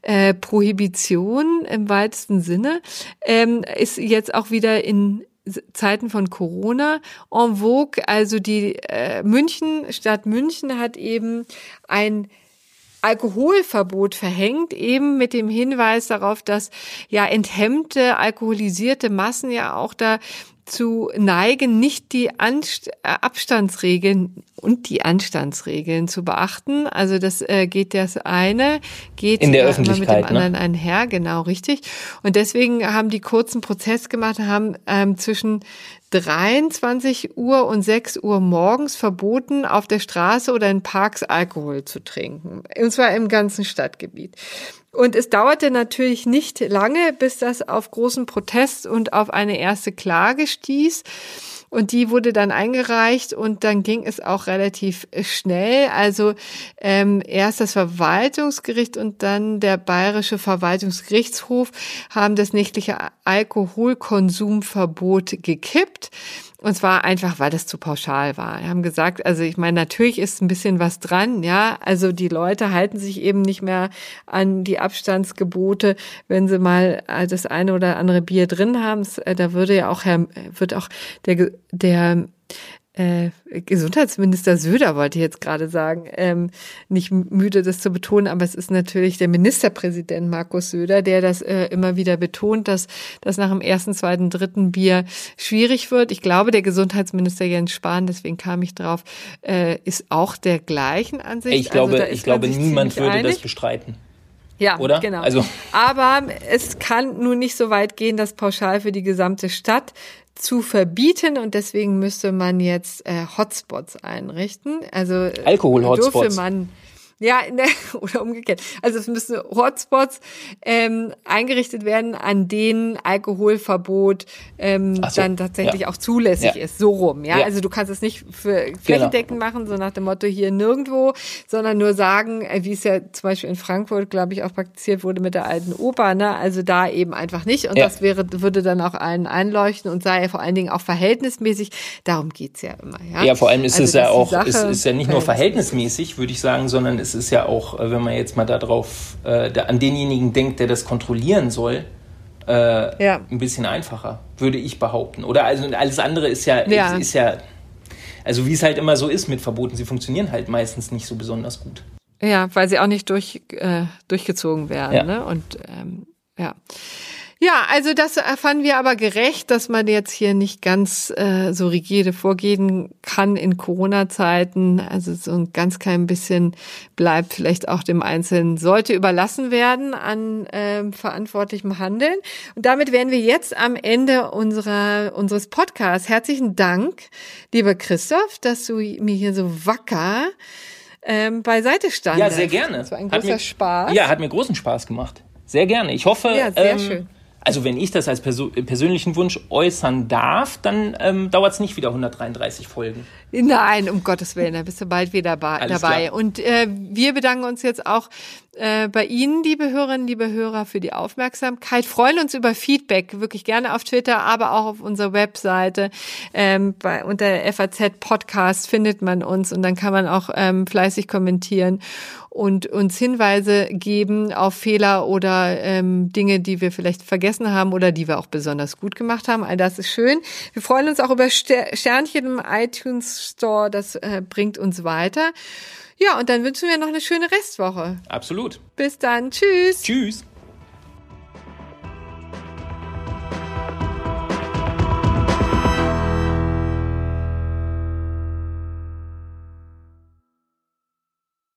Äh, Prohibition im weitesten Sinne ähm, ist jetzt auch wieder in Zeiten von Corona en vogue. Also die äh, München, Stadt München hat eben ein Alkoholverbot verhängt, eben mit dem Hinweis darauf, dass ja enthemmte, alkoholisierte Massen ja auch da zu neigen, nicht die Anst äh, Abstandsregeln und die Anstandsregeln zu beachten. Also das äh, geht das eine, geht in der Öffentlichkeit, mit dem anderen ne? einher, genau richtig. Und deswegen haben die kurzen Prozess gemacht, haben ähm, zwischen 23 Uhr und 6 Uhr morgens verboten, auf der Straße oder in Parks Alkohol zu trinken. Und zwar im ganzen Stadtgebiet. Und es dauerte natürlich nicht lange, bis das auf großen Protest und auf eine erste Klage stieß. Und die wurde dann eingereicht und dann ging es auch relativ schnell. Also ähm, erst das Verwaltungsgericht und dann der Bayerische Verwaltungsgerichtshof haben das nächtliche Alkoholkonsumverbot gekippt. Und zwar einfach, weil das zu pauschal war. Wir haben gesagt, also ich meine, natürlich ist ein bisschen was dran, ja. Also die Leute halten sich eben nicht mehr an die Abstandsgebote, wenn sie mal äh, das eine oder andere Bier drin haben. Äh, da würde ja auch Herr, wird auch der, der äh, Gesundheitsminister Söder wollte ich jetzt gerade sagen, ähm, nicht müde das zu betonen, aber es ist natürlich der Ministerpräsident Markus Söder, der das äh, immer wieder betont, dass das nach dem ersten, zweiten, dritten Bier schwierig wird. Ich glaube, der Gesundheitsminister Jens Spahn, deswegen kam ich drauf, äh, ist auch der gleichen Ansicht. Ich glaube, also ich glaube, niemand würde einig. das bestreiten. Ja, oder? Genau. Also. Aber es kann nun nicht so weit gehen, dass pauschal für die gesamte Stadt zu verbieten und deswegen müsste man jetzt äh, Hotspots einrichten. Also Alkohol-Hotspots. dürfte man ja, ne, oder umgekehrt. Also es müssen Hotspots ähm, eingerichtet werden, an denen Alkoholverbot ähm, so, dann tatsächlich ja. auch zulässig ja. ist. So rum. Ja? ja? also du kannst es nicht für flächendeckend genau. machen, so nach dem Motto hier nirgendwo, sondern nur sagen, äh, wie es ja zum Beispiel in Frankfurt, glaube ich, auch praktiziert wurde mit der alten Oper. Ne? Also da eben einfach nicht. Und das wäre würde dann auch allen einleuchten und sei vor allen Dingen auch verhältnismäßig. Darum geht's ja immer. Ja, ja vor allem ist also, es ja auch, es ist ja nicht nur verhältnismäßig, würde ich sagen, sondern es ist ja auch, äh, wenn man jetzt mal darauf, äh, an denjenigen denkt, der das kontrollieren soll, äh, ja. ein bisschen einfacher, würde ich behaupten. Oder also alles andere ist ja, ja. Ist, ist ja also wie es halt immer so ist mit Verboten, sie funktionieren halt meistens nicht so besonders gut. Ja, weil sie auch nicht durch, äh, durchgezogen werden. Ja. Ne? Und ähm, ja. Ja, also das fanden wir aber gerecht, dass man jetzt hier nicht ganz äh, so rigide vorgehen kann in Corona-Zeiten. Also so ein ganz klein bisschen bleibt vielleicht auch dem Einzelnen, sollte überlassen werden an ähm, verantwortlichem Handeln. Und damit wären wir jetzt am Ende unserer, unseres Podcasts. Herzlichen Dank, lieber Christoph, dass du mir hier so wacker ähm, beiseite standest. Ja, sehr gerne. Das war ein Hat großer mir, Spaß. Ja, hat mir großen Spaß gemacht. Sehr gerne. Ich hoffe, Ja, sehr ähm, schön. Also wenn ich das als perso persönlichen Wunsch äußern darf, dann ähm, dauert es nicht wieder 133 Folgen. Nein, um Gottes Willen, da bist du bald wieder dabei. klar. Und äh, wir bedanken uns jetzt auch äh, bei Ihnen, liebe Hörerinnen, liebe Hörer, für die Aufmerksamkeit. Freuen uns über Feedback, wirklich gerne auf Twitter, aber auch auf unserer Webseite. Ähm, bei, unter FAZ Podcast findet man uns und dann kann man auch ähm, fleißig kommentieren und uns Hinweise geben auf Fehler oder ähm, Dinge, die wir vielleicht vergessen haben oder die wir auch besonders gut gemacht haben. All das ist schön. Wir freuen uns auch über Ster Sternchen im iTunes Store. Das äh, bringt uns weiter. Ja, und dann wünschen wir noch eine schöne Restwoche. Absolut. Bis dann. Tschüss. Tschüss.